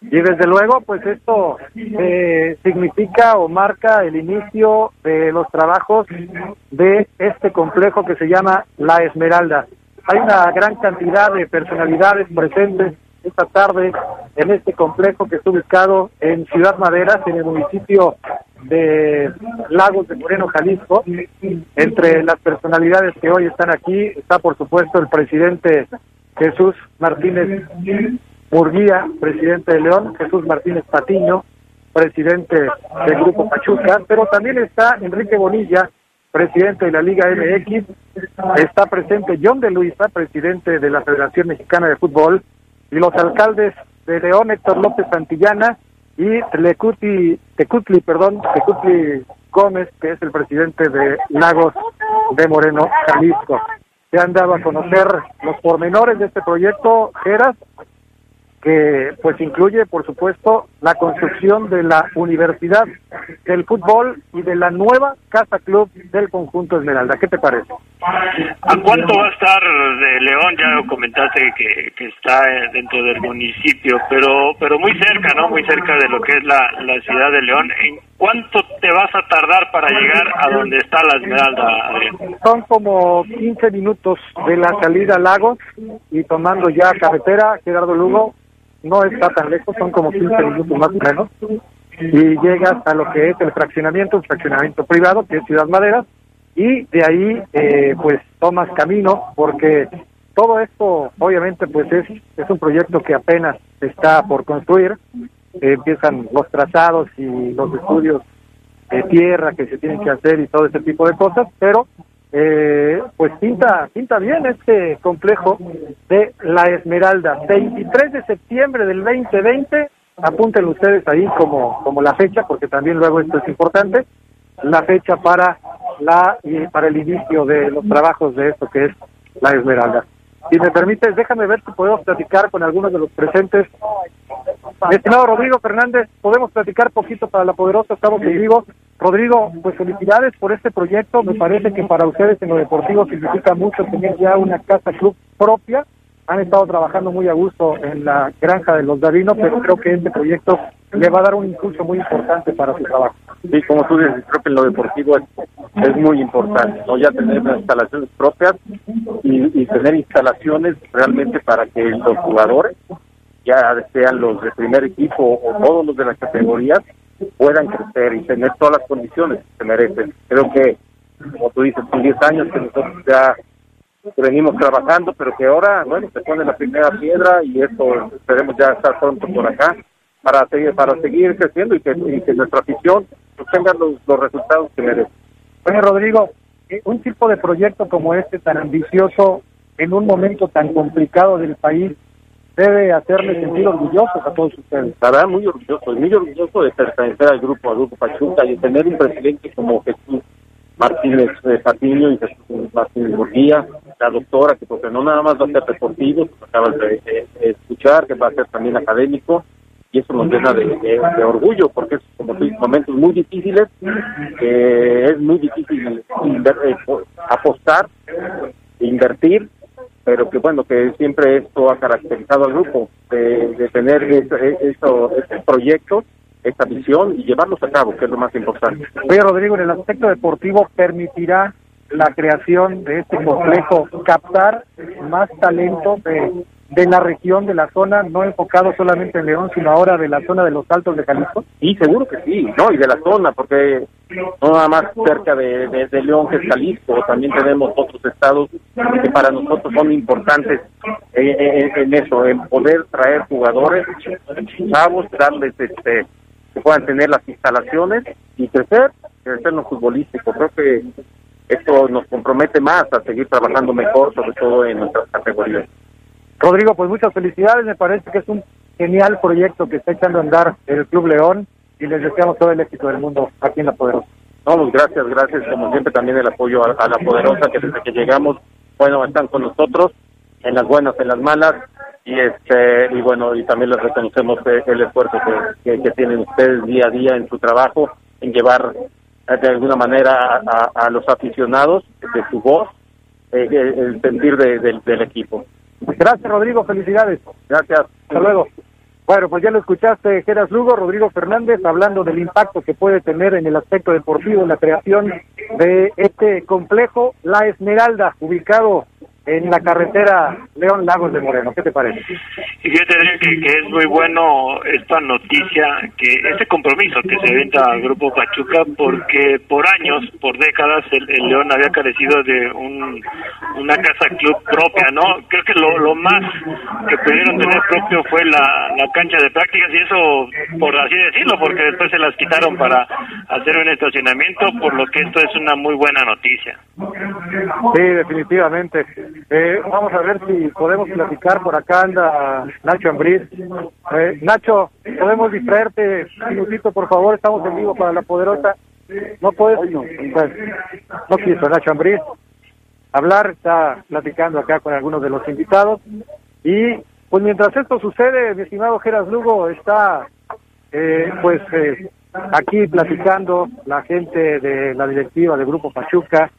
T: Y desde luego, pues esto eh, significa o marca el inicio de los trabajos de este complejo que se llama La Esmeralda. Hay una gran cantidad de personalidades presentes esta tarde en este complejo que está ubicado en Ciudad Maderas, en el municipio de Lagos de Moreno, Jalisco. Entre las personalidades que hoy están aquí está, por supuesto, el presidente Jesús Martínez Murguía, presidente de León, Jesús Martínez Patiño, presidente del Grupo Pachuca, pero también está Enrique Bonilla, presidente de la Liga MX, está presente John de Luisa, presidente de la Federación Mexicana de Fútbol, y los alcaldes de León, Héctor López Santillana, y Tlecutli, Tecutli, perdón, Tecutli Gómez, que es el presidente de Lagos de Moreno, Jalisco. Han dado a conocer los pormenores de este proyecto, Geras, que pues incluye, por supuesto, la construcción de la Universidad del Fútbol y de la nueva Casa Club del conjunto Esmeralda. ¿Qué te parece?
U: ¿A cuánto va a estar de León? Ya comentaste que, que está dentro del municipio, pero pero muy cerca, ¿no? Muy cerca de lo que es la, la ciudad de León. ¿En cuánto te vas a tardar para llegar a donde está la Esmeralda, Adrián?
T: Son como 15 minutos de la salida a Lagos y tomando ya carretera, Gerardo Lugo, no está tan lejos, son como 15 minutos más o menos, y llegas a lo que es el fraccionamiento, un fraccionamiento privado, que es Ciudad Madera, y de ahí eh, pues tomas camino, porque todo esto obviamente pues es, es un proyecto que apenas está por construir, eh, empiezan los trazados y los estudios de tierra que se tienen que hacer y todo ese tipo de cosas, pero eh, pues pinta, pinta bien este complejo de La Esmeralda. 23 de septiembre del 2020, apúntenlo ustedes ahí como, como la fecha, porque también luego esto es importante, la fecha para la para el inicio de los trabajos de esto que es La Esmeralda. Si me permites, déjame ver si podemos platicar con algunos de los presentes. Estimado Rodrigo Fernández, podemos platicar poquito para la poderosa, estamos en vivo. Rodrigo, pues felicidades por este proyecto. Me parece que para ustedes en lo deportivo significa mucho tener ya una casa club propia. Han estado trabajando muy a gusto en la granja de los Davinos, pero creo que este proyecto le va a dar un impulso muy importante para su trabajo.
V: Sí, como tú dices, creo que en lo deportivo es, es muy importante, ¿no? Ya tener las instalaciones propias y, y tener instalaciones realmente para que los jugadores, ya sean los de primer equipo o todos los de las categorías, puedan crecer y tener todas las condiciones que se merecen. Creo que, como tú dices, son 10 años que nosotros ya venimos trabajando, pero que ahora, bueno, se pone la primera piedra y esto esperemos ya estar pronto por acá para seguir, para seguir creciendo y que, y que nuestra afición pues, tenga los, los resultados que merece.
T: Oye, Rodrigo, eh, un tipo de proyecto como este tan ambicioso en un momento tan complicado del país debe hacerle sentir orgullosos a todos ustedes.
V: Verdad, muy orgulloso, muy orgulloso de pertenecer al grupo, al grupo Pachuca y tener un presidente como Jesús Martínez eh, y Martínez Murguía, la doctora, que porque no nada más va a ser deportivo, como acabas de, escuchar, que va a ser también académico, y eso nos llena de, orgullo porque es como momentos muy difíciles eh, es muy difícil inver- eh, po- apostar invertir pero que bueno que siempre esto ha caracterizado al grupo de, tener estos proyectos esta visión y llevarlos a cabo que es lo más importante
T: Oye, Rodrigo, en el aspecto deportivo, ¿permitirá la creación de este complejo captar más talento de, de la región, de la zona, no enfocado solamente en León, sino ahora de la zona de los Altos de Jalisco?
V: Sí, seguro que sí, ¿no? Y de la zona, porque no nada más cerca de, de, de León, que es Jalisco, también tenemos otros estados que para nosotros son importantes eh, eh, en eso, en poder traer jugadores chavos, darles este que puedan tener las instalaciones y crecer, crecer en lo futbolístico. Creo que esto nos compromete más a seguir trabajando mejor, sobre todo en nuestras categorías.
T: Rodrigo, pues muchas felicidades, me parece que es un genial proyecto que está echando a andar el Club León y les deseamos todo el éxito del mundo aquí en La Poderosa.
V: No, pues gracias, gracias, como siempre también el apoyo a, a la poderosa que desde que llegamos, bueno, están con nosotros en las buenas, en las malas y este y bueno y también les reconocemos eh, el esfuerzo que, que, que tienen ustedes día a día en su trabajo, en llevar eh, de alguna manera a, a- a los aficionados de su voz eh, el sentir de- del- del equipo.
T: Gracias, Rodrigo, felicidades.
V: Gracias.
T: Hasta luego. Bueno, pues ya lo escuchaste, Geras Lugo, Rodrigo Fernández, hablando del impacto que puede tener en el aspecto deportivo la creación de este complejo La Esmeralda, ubicado en la carretera León Lagos de Moreno. ¿Qué te parece?
U: Y fíjate Adrián, que, que es muy bueno esta noticia, que este compromiso que se avienta al Grupo Pachuca, porque por años, por décadas, el, el León había carecido de un, una casa club propia, ¿no? Creo que lo, lo más que pudieron tener propio fue la, la cancha de prácticas y eso, por así decirlo, porque después se las quitaron para hacer un estacionamiento, por lo que esto es una muy buena noticia.
T: Sí, definitivamente. Eh, vamos a ver si podemos platicar. Por acá anda Nacho Ambriz. Eh, Nacho, ¿podemos distraerte un minutito, por favor? Estamos en vivo para La Poderosa. ¿No puedes? Pues, no quiso Nacho Ambriz hablar. Está platicando acá con algunos de los invitados. Y pues mientras esto sucede, mi estimado Geras Lugo está eh, pues eh, aquí platicando la gente de la directiva del Grupo Pachuca,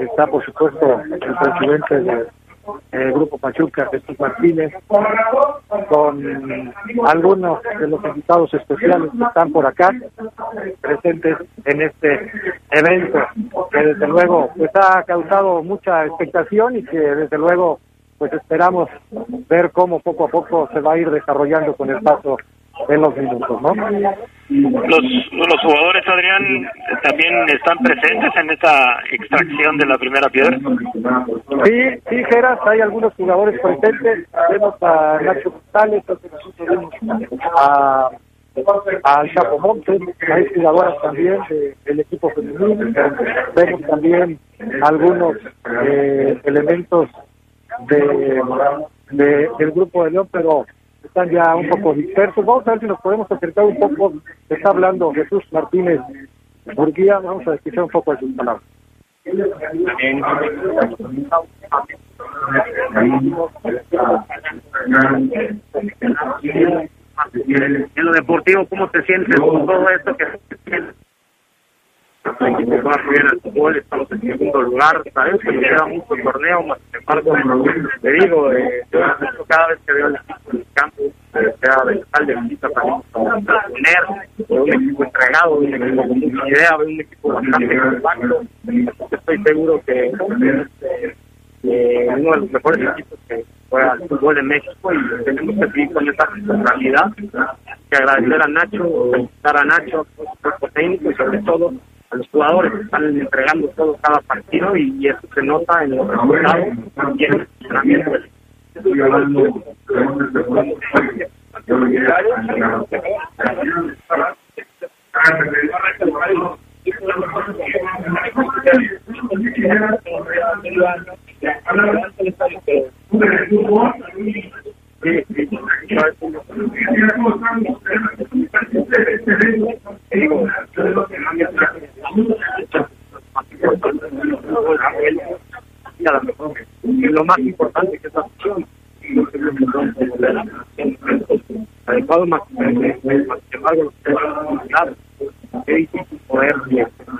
T: está por supuesto el presidente del Grupo Pachuca, Jesús Martínez, con algunos de los invitados especiales que están por acá presentes en este evento, que desde luego pues ha causado mucha expectación y que desde luego pues esperamos ver cómo poco a poco se va a ir desarrollando con el paso de los minutos, ¿no?
U: Los, los jugadores, Adrián, también están presentes en esta extracción de la primera piedra.
T: Sí, sí, Geras, hay algunos jugadores presentes. Vemos a Nacho González, a al Chapo Montes, hay jugadoras también de- del equipo femenino, vemos también algunos eh, elementos de, de- del grupo de León, pero están ya un poco dispersos. Vamos a ver si nos podemos acercar un poco. Está hablando Jesús Martínez Burguía, vamos a escuchar un poco de sus palabras.
W: En lo deportivo, ¿cómo te sientes con todo esto que va a subir al fútbol, estamos en segundo lugar, sabes que nos queda mucho torneo, más sin embargo, te digo, eh, cada vez que veo el equipo en el campo, eh, sea de local de visita, salimos como a poner, veo un equipo entregado, un equipo con mucha idea, un equipo bastante compacto, estoy seguro que eh, uno de los mejores equipos que juega al fútbol en México y tenemos que seguir con esa responsabilidad. Que agradecer a Nacho, felicitar a Nacho, a cuerpo técnico y sobre todo a los jugadores que están entregando todo cada partido y, y eso se nota en los resultados y en el funcionamiento del Y lo más importante que es la acción adecuado más Sin embargo, los han es difícil poder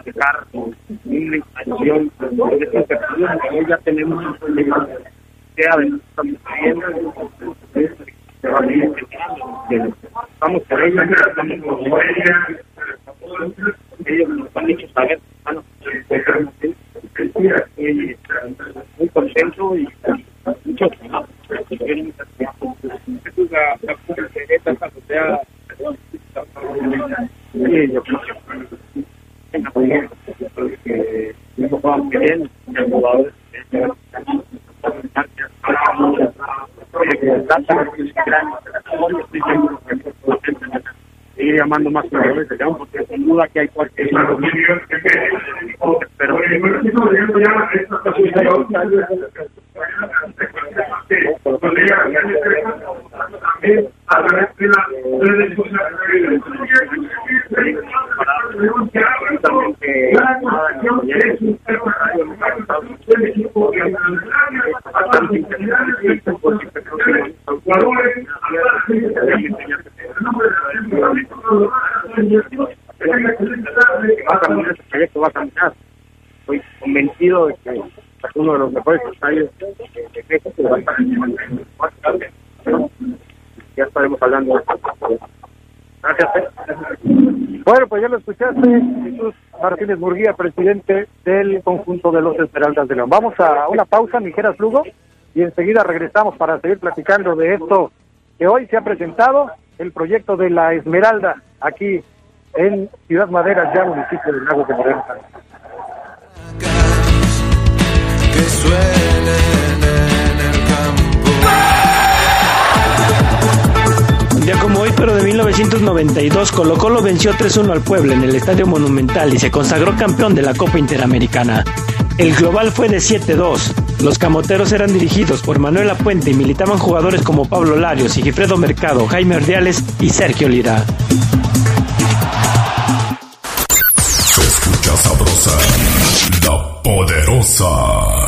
W: dejar una intención de esta ya tenemos un problema sea de estamos viviendo se va a seguir metiendo. Estamos por ellos, estamos por ellos, nos han dicho saber, estoy muy contento y mucho seguir llamando más jugadores de León porque sin duda que hay cualquier pero a caminar, este proyecto va a caminar. Estoy convencido de que es uno de los mejores estadios de México que va a estar ya estaremos hablando. Gracias. eh.
T: Bueno, pues ya lo escuchaste, Jesús Martínez Murguía, presidente del conjunto de los Esmeraldas de León. Vamos a una pausa, Mijeras Lugo, y enseguida regresamos para seguir platicando de esto que hoy se ha presentado, el proyecto de la Esmeralda, aquí en Ciudad Madera, ya municipio de Lago de Moreno.
S: Que suelen en el campo.
L: Un día como hoy, pero de 1992, Colo Colo venció 3-1 al Puebla en el Estadio Monumental y se consagró campeón de la Copa Interamericana. El global fue de 7-2. Los camoteros eran dirigidos por Manuel Apuente y militaban jugadores como Pablo Larios, Sigifredo Mercado, Jaime Ordiales y Sergio Lira.
X: Se escucha sabrosa, la poderosa.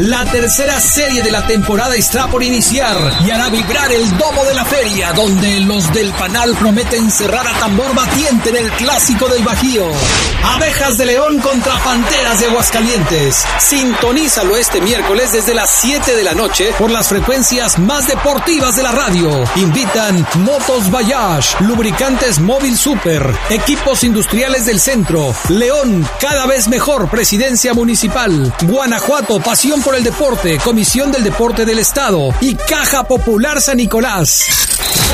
M: La tercera serie de la temporada está por iniciar y hará vibrar el domo de la feria, donde los del panal prometen cerrar a tambor batiente en el clásico del Bajío. Abejas de León contra Panteras de Aguascalientes. Sintonízalo este miércoles desde las 7 de la noche por las frecuencias más deportivas de la radio. Invitan Motos Bayash, Lubricantes Móvil Super, Equipos Industriales del Centro, León, cada vez mejor, Presidencia Municipal, Guanajuato, Pasión por el Deporte, Comisión del Deporte del Estado y Caja Popular San Nicolás.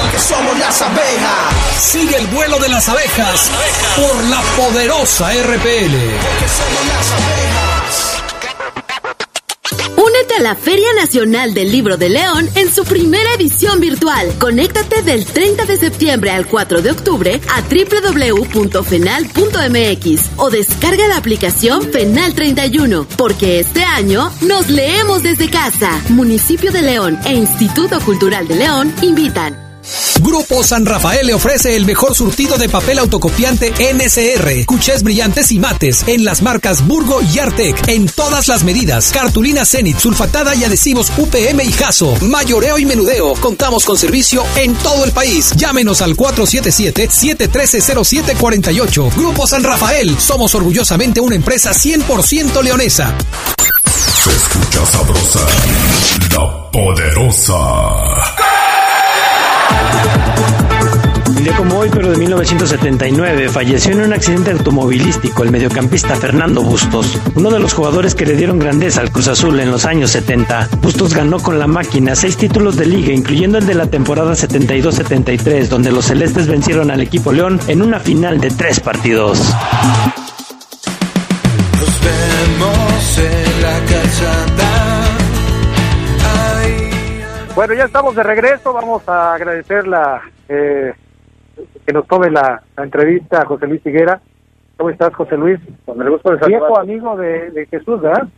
S: Porque somos las abejas.
M: Sigue el vuelo de las abejas por la poderosa RPL.
G: A la Feria Nacional del Libro de León en su primera edición virtual. Conéctate del 30 de septiembre al 4 de octubre a www.fenal.mx o descarga la aplicación Fenal 31, porque este año nos leemos desde casa. Municipio de León e Instituto Cultural de León invitan.
M: Grupo San Rafael le ofrece el mejor surtido de papel autocopiante NSR, cuchés brillantes y mates en las marcas Burgo y Artec en todas las medidas. Cartulina Zenit, sulfatada y adhesivos UPM y Jaso, mayoreo y menudeo. Contamos con servicio en todo el país. Llámenos al 477-713-0748. Grupo San Rafael, somos orgullosamente una empresa 100% leonesa.
X: Se escucha sabrosa, la poderosa.
L: Día como hoy, pero de 1979, falleció en un accidente automovilístico el mediocampista Fernando Bustos, uno de los jugadores que le dieron grandeza al Cruz Azul en los años 70. Bustos ganó con la máquina seis títulos de liga, incluyendo el de la temporada 72-73, donde los celestes vencieron al equipo León en una final de tres partidos.
S: Nos vemos en la calzada.
T: Bueno, ya estamos de regreso. Vamos a agradecer la, eh, que nos tome la, la entrevista a José Luis Higuera. ¿Cómo estás, José Luis?
V: Con el gusto de
T: Viejo
V: saludar.
T: amigo de, de Jesús, ¿verdad?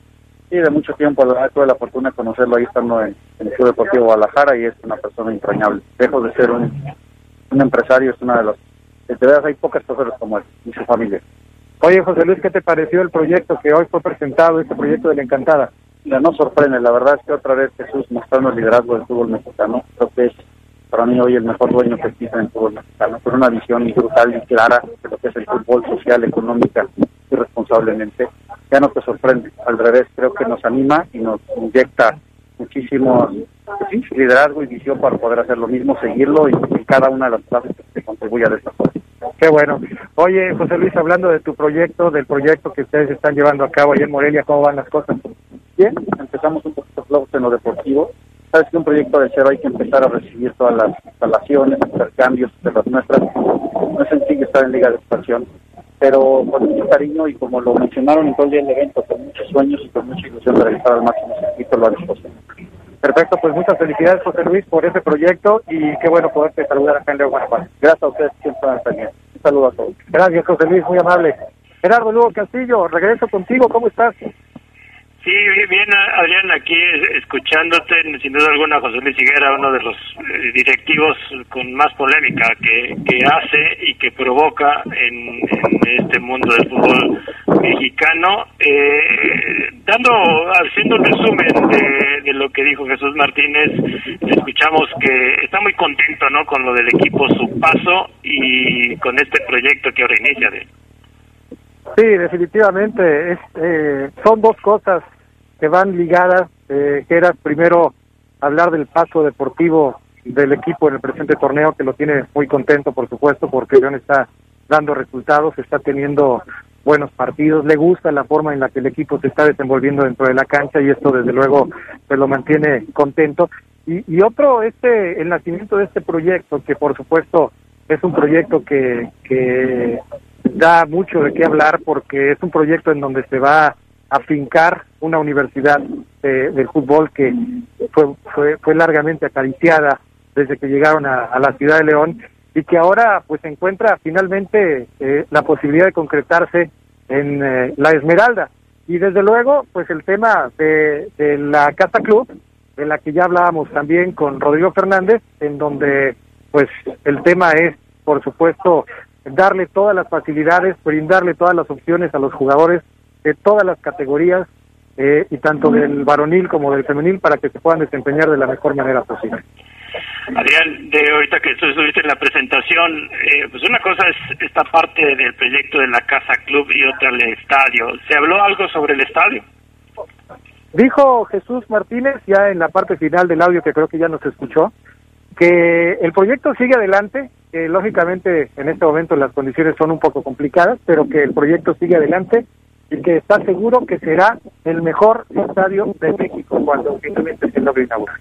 V: Sí, de mucho tiempo, la verdad, tuve la fortuna de conocerlo ahí estando en, en el Club Deportivo Guadalajara y es una persona entrañable. Lejos de ser un, un empresario, es una de las... De veras, hay pocas personas como él y su familia.
T: Oye, José Luis, ¿qué te pareció el proyecto que hoy fue presentado, este proyecto de la Encantada?
V: Ya no sorprende, la verdad es que otra vez Jesús mostrando el liderazgo del fútbol mexicano. Creo que es para mí hoy el mejor dueño que existe en el fútbol mexicano, con una visión brutal y clara de lo que es el fútbol social, económica y responsablemente. Ya no te sorprende, al revés, creo que nos anima y nos inyecta muchísimo pues liderazgo y visión para poder hacer lo mismo, seguirlo y en cada una de las clases que contribuya de esta forma.
T: Qué bueno. Oye, José Luis, hablando de tu proyecto, del proyecto que ustedes están llevando a cabo allá en Morelia, ¿cómo van las cosas?
V: Bien, empezamos un poquito flojos en lo deportivo. Sabes que un proyecto de cero hay que empezar a recibir todas las instalaciones, hacer cambios de las nuestras. No es sencillo estar en Liga de Expansión, pero con mucho cariño y como lo mencionaron en todo el día del evento, con muchos sueños y con mucha ilusión de realizar al máximo circuito lo antes posible.
T: Perfecto, pues muchas felicidades, José Luis, por ese proyecto y qué bueno poderte saludar acá en León, Guanajuato.
V: Gracias a ustedes que están también. Un saludo a todos.
T: Gracias, José Luis, muy amable. Gerardo Lugo Castillo, regreso contigo, ¿cómo estás?
U: Sí, bien, Adrián, aquí es- escuchándote, sin duda alguna, José Luis Higuera, uno de los eh, directivos con más polémica que, hace y que provoca en, en este mundo del fútbol mexicano, eh, dando, haciendo un resumen de, de lo que dijo Jesús Martínez, escuchamos que está muy contento, ¿no?, con lo del equipo Su Paso y con este proyecto que ahora inicia de
T: Sí, definitivamente. Es, eh, son dos cosas que van ligadas. Eh, era primero hablar del paso deportivo del equipo en el presente torneo, que lo tiene muy contento, por supuesto, porque León está dando resultados, está teniendo buenos partidos, le gusta la forma en la que el equipo se está desenvolviendo dentro de la cancha y esto desde luego pues lo mantiene contento. Y, y otro, este, el nacimiento de este proyecto, que por supuesto es un proyecto que, que da mucho de qué hablar porque es un proyecto en donde se va a fincar una universidad de- del fútbol que fue, fue, fue largamente acariciada desde que llegaron a, a la ciudad de León y que ahora pues encuentra finalmente eh, la posibilidad de concretarse en eh, la Esmeralda. Y desde luego pues el tema de, de la Casa Club, de la que ya hablábamos también con Rodrigo Fernández, en donde pues el tema es por supuesto darle todas las facilidades, brindarle todas las opciones a los jugadores de todas las categorías eh, y tanto del varonil como del femenil para que se puedan desempeñar de la mejor manera posible.
U: Adrián, de ahorita que tú estuviste en la presentación, eh, pues una cosa es esta parte del proyecto de la Casa Club y otra el estadio. ¿Se habló algo sobre el estadio?
T: Dijo Jesús Martínez, ya en la parte final del audio que creo que ya nos escuchó, que el proyecto sigue adelante, que lógicamente en este momento las condiciones son un poco complicadas, pero que el proyecto sigue adelante y que está seguro que será el mejor estadio de México cuando finalmente se logre inaugurar.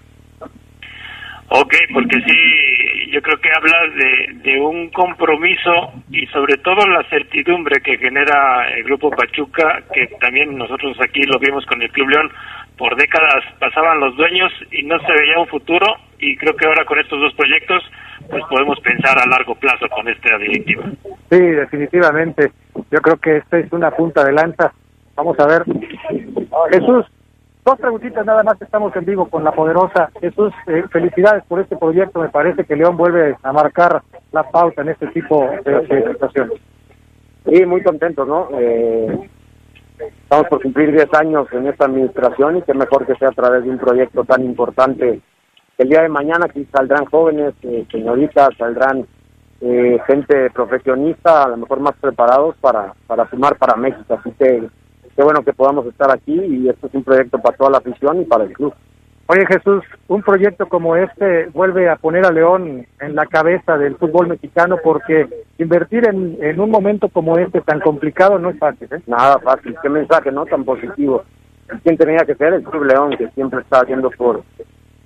U: Ok, porque sí, yo creo que hablas de, de un compromiso y sobre todo la certidumbre que genera el Grupo Pachuca, que también nosotros aquí lo vimos con el Club León, por décadas pasaban los dueños y no se veía un futuro y creo que ahora con estos dos proyectos pues podemos pensar a largo plazo con esta directiva.
T: Sí, definitivamente. Yo creo que esta es una punta de lanza. Vamos a ver. Jesús, dos preguntitas nada más. Estamos en vivo con la poderosa. Jesús, eh, felicidades por este proyecto. Me parece que León vuelve a marcar la pauta en este tipo de, de situaciones.
V: Sí, muy contentos, ¿no? Eh, estamos por cumplir 10 años en esta administración y qué mejor que sea a través de un proyecto tan importante. El día de mañana aquí saldrán jóvenes, eh, señoritas, saldrán eh, gente profesionista, a lo mejor más preparados para, para sumar para México. Así que qué bueno que podamos estar aquí y esto es un proyecto para toda la afición y para el club.
T: Oye Jesús, un proyecto como este vuelve a poner a León en la cabeza del fútbol mexicano porque invertir en, en un momento como este tan complicado no es fácil. ¿eh?
V: Nada fácil, qué mensaje no tan positivo. ¿Quién tenía que ser? El Club León, que siempre está haciendo por,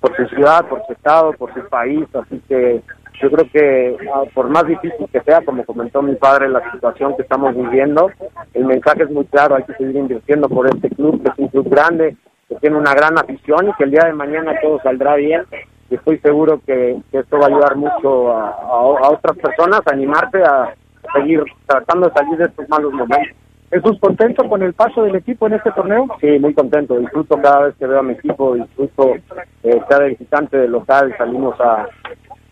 V: por su ciudad, por su estado, por su país, así que yo creo que ah, por más difícil que sea, como comentó mi padre, la situación que estamos viviendo, el mensaje es muy claro, hay que seguir invirtiendo por este club, que es un club grande, que tiene una gran afición y que el día de mañana todo saldrá bien.
Y: y estoy seguro que, esto va a ayudar mucho a- a otras personas a animarse a seguir tratando de salir de estos malos momentos.
T: ¿Jesús contento con el paso del equipo en este torneo?
Y: Sí, muy contento. Disfruto cada vez que veo a mi equipo, disfruto eh, cada visitante del local. Salimos a,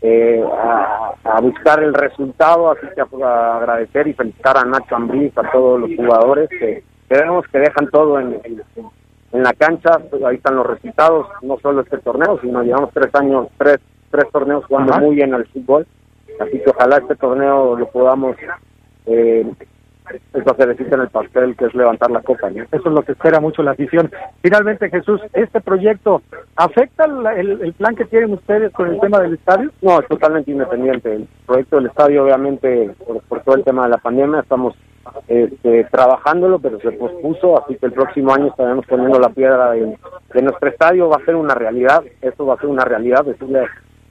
Y: eh, a, a buscar el resultado, así que a, a agradecer y felicitar a Nacho Ambriz, a todos los jugadores que, que vemos que dejan todo en, en, en la cancha. Ahí están los resultados, no solo este torneo, sino llevamos tres años, tres, tres torneos jugando
T: Ajá.
Y: muy bien al fútbol. Así que ojalá este torneo lo podamos eh, eso se necesita en el pastel, que es levantar la copa.
T: Eso es lo que espera mucho la afición. Finalmente, Jesús, ¿este proyecto afecta el, el- el plan que tienen ustedes con el tema del estadio?
Y: No, es totalmente independiente. El proyecto del estadio, obviamente, por, por todo el tema de la pandemia, estamos este, trabajándolo, pero se pospuso, así que el próximo año estaremos poniendo la piedra de, de nuestro estadio. Va a ser una realidad, esto va a ser una realidad, decirle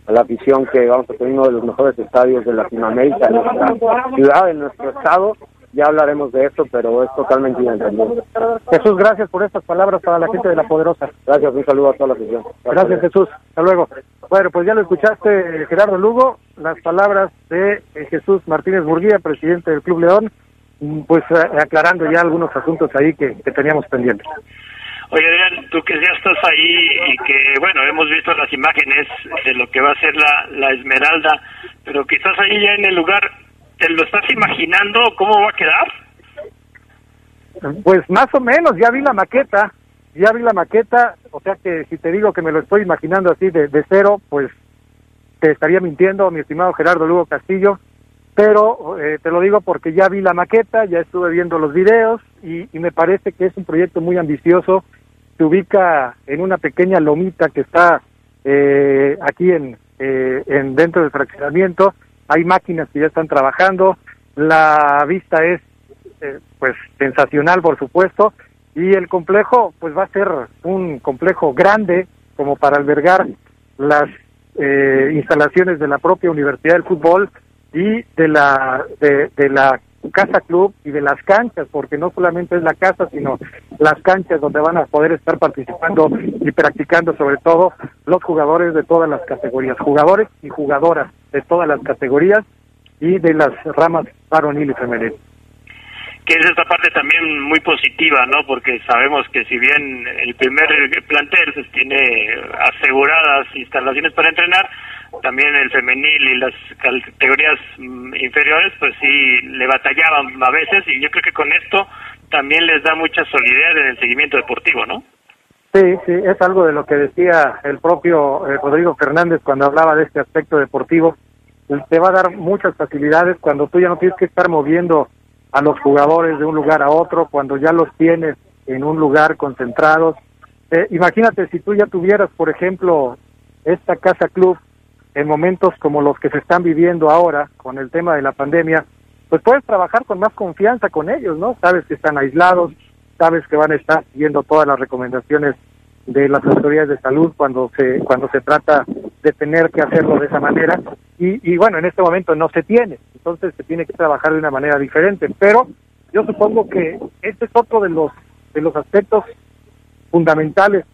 Y: a la afición que vamos a tener uno de los mejores estadios de Latinoamérica, en nuestra ciudad, en nuestro estado. Ya hablaremos de eso, pero es totalmente independiente.
T: Jesús, gracias por estas palabras para la gente de La Poderosa.
Y: Gracias, un saludo a toda la afición.
T: Gracias, Jesús. Hasta luego. Bueno, pues ya lo escuchaste, Gerardo Lugo, las palabras de eh, Jesús Martínez Burguía, presidente del Club León, mm, pues eh, aclarando ya algunos asuntos ahí que, que teníamos pendientes.
U: Oye, Adrián, tú que ya estás ahí y que, bueno, hemos visto las imágenes de lo que va a ser la, la Esmeralda, pero quizás ahí ya en el lugar, ¿te lo estás imaginando cómo va a quedar?
T: Pues más o menos, ya vi la maqueta, ya vi la maqueta, o sea que si te digo que me lo estoy imaginando así de, de cero, pues te estaría mintiendo, mi estimado Gerardo Lugo Castillo, pero eh, te lo digo porque ya vi la maqueta, ya estuve viendo los videos y, y me parece que es un proyecto muy ambicioso, se ubica en una pequeña lomita que está eh, aquí en, eh, en dentro del fraccionamiento, hay máquinas que ya están trabajando, la vista es eh, pues sensacional por supuesto y el complejo pues va a ser un complejo grande como para albergar las eh, instalaciones de la propia Universidad del Fútbol y de la de, de la casa club y de las canchas porque no solamente es la casa sino las canchas donde van a poder estar participando y practicando sobre todo los jugadores de todas las categorías jugadores y jugadoras de todas las categorías y de las ramas varonil y femenil
U: que es esta parte también muy positiva, ¿no? Porque sabemos que si bien el primer plantel pues, tiene aseguradas instalaciones para entrenar, también el femenil y las categorías mm, inferiores, pues sí le batallaban a veces y yo creo que con esto también les da mucha solidez en el seguimiento deportivo, ¿no?
T: Sí, sí, es algo de lo que decía el propio eh, Rodrigo Fernández cuando hablaba de este aspecto deportivo. Te va a dar muchas facilidades cuando tú ya no tienes que estar moviendo a los jugadores de un lugar a otro, cuando ya los tienes en un lugar concentrados. Eh, imagínate si tú ya tuvieras, por ejemplo, esta casa club en momentos como los que se están viviendo ahora con el tema de la pandemia, pues puedes trabajar con más confianza con ellos, ¿no? Sabes que están aislados, sabes que van a estar siguiendo todas las recomendaciones de las autoridades de salud cuando se cuando se trata de tener que hacerlo de esa manera. Y, y bueno en este momento no se tiene. Entonces se tiene que trabajar de una manera diferente. Pero yo supongo que este es otro de los de los aspectos fundamentales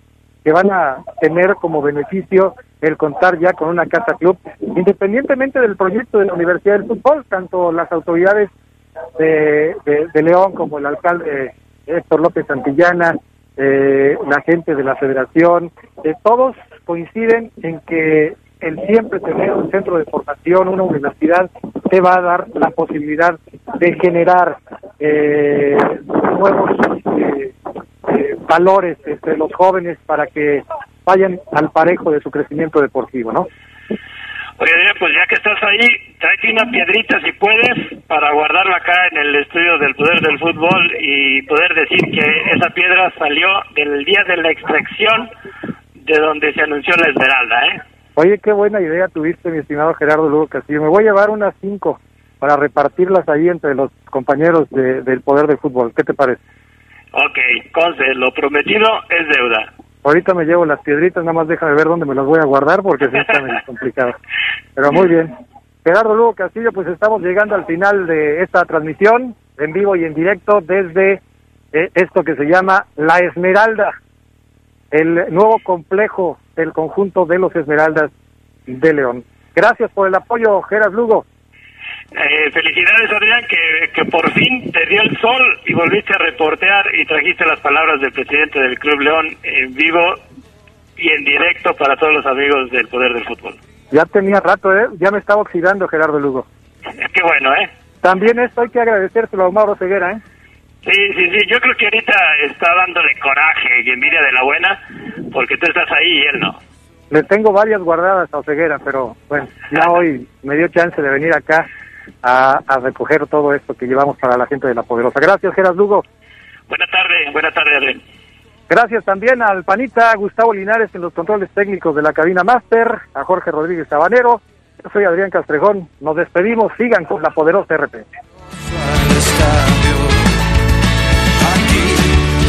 T: que van a tener como beneficio el contar ya con una casa club independientemente del proyecto de la Universidad del Fútbol tanto las autoridades de, de, de León como el alcalde Héctor López Santillana eh, la gente de la federación, eh, todos coinciden en que el siempre tener un centro de formación, una universidad, te va a dar la posibilidad de generar eh, nuevos eh, eh, valores entre los jóvenes para que vayan al parejo de su crecimiento deportivo, ¿no?
U: Oye, pues ya que estás ahí, tráete una piedrita si puedes para guardarla acá en el estudio del poder del fútbol y poder decir que esa piedra salió del día de la extracción de donde se anunció la Esmeralda, ¿eh?
T: Oye, qué buena idea tuviste, mi estimado Gerardo Lugo Castillo. Me voy a llevar unas cinco para repartirlas ahí entre los compañeros de, del poder del fútbol. ¿Qué te parece?
U: Ok, Conce, lo prometido es deuda.
T: Ahorita me llevo las piedritas, nada más déjame ver dónde me las voy a guardar porque sí está complicado. Pero muy bien. Gerardo Lugo Castillo, pues estamos llegando al final de esta transmisión en vivo y en directo desde eh, esto que se llama La Esmeralda, el nuevo complejo del conjunto de los Esmeraldas de León. Gracias por el apoyo, Geras Lugo.
U: Eh, felicidades, Adrián, que, que por fin te dio el sol y volviste a reportear y trajiste las palabras del presidente del Club León en vivo y en directo para todos los amigos del Poder del Fútbol.
T: Ya tenía rato, ¿eh? Ya me estaba oxidando Gerardo Lugo.
U: Qué bueno, ¿eh?
T: También esto hay que agradecérselo a Mauro Ceguera, ¿eh?
U: Sí, sí, sí, yo creo que ahorita está dándole coraje y envidia de la buena porque tú estás ahí y él no.
T: Le tengo varias guardadas a Ceguera, pero bueno, ya hoy me dio chance de venir acá a, a recoger todo esto que llevamos para la gente de La Poderosa. Gracias, Gerardo Lugo.
U: Buena tarde, buena tarde, Adrián.
T: Gracias también al panita Gustavo Linares en los controles técnicos de la cabina máster, a Jorge Rodríguez Sabanero. Yo soy Adrián Castrejón. Nos despedimos. Sigan con la poderosa RP.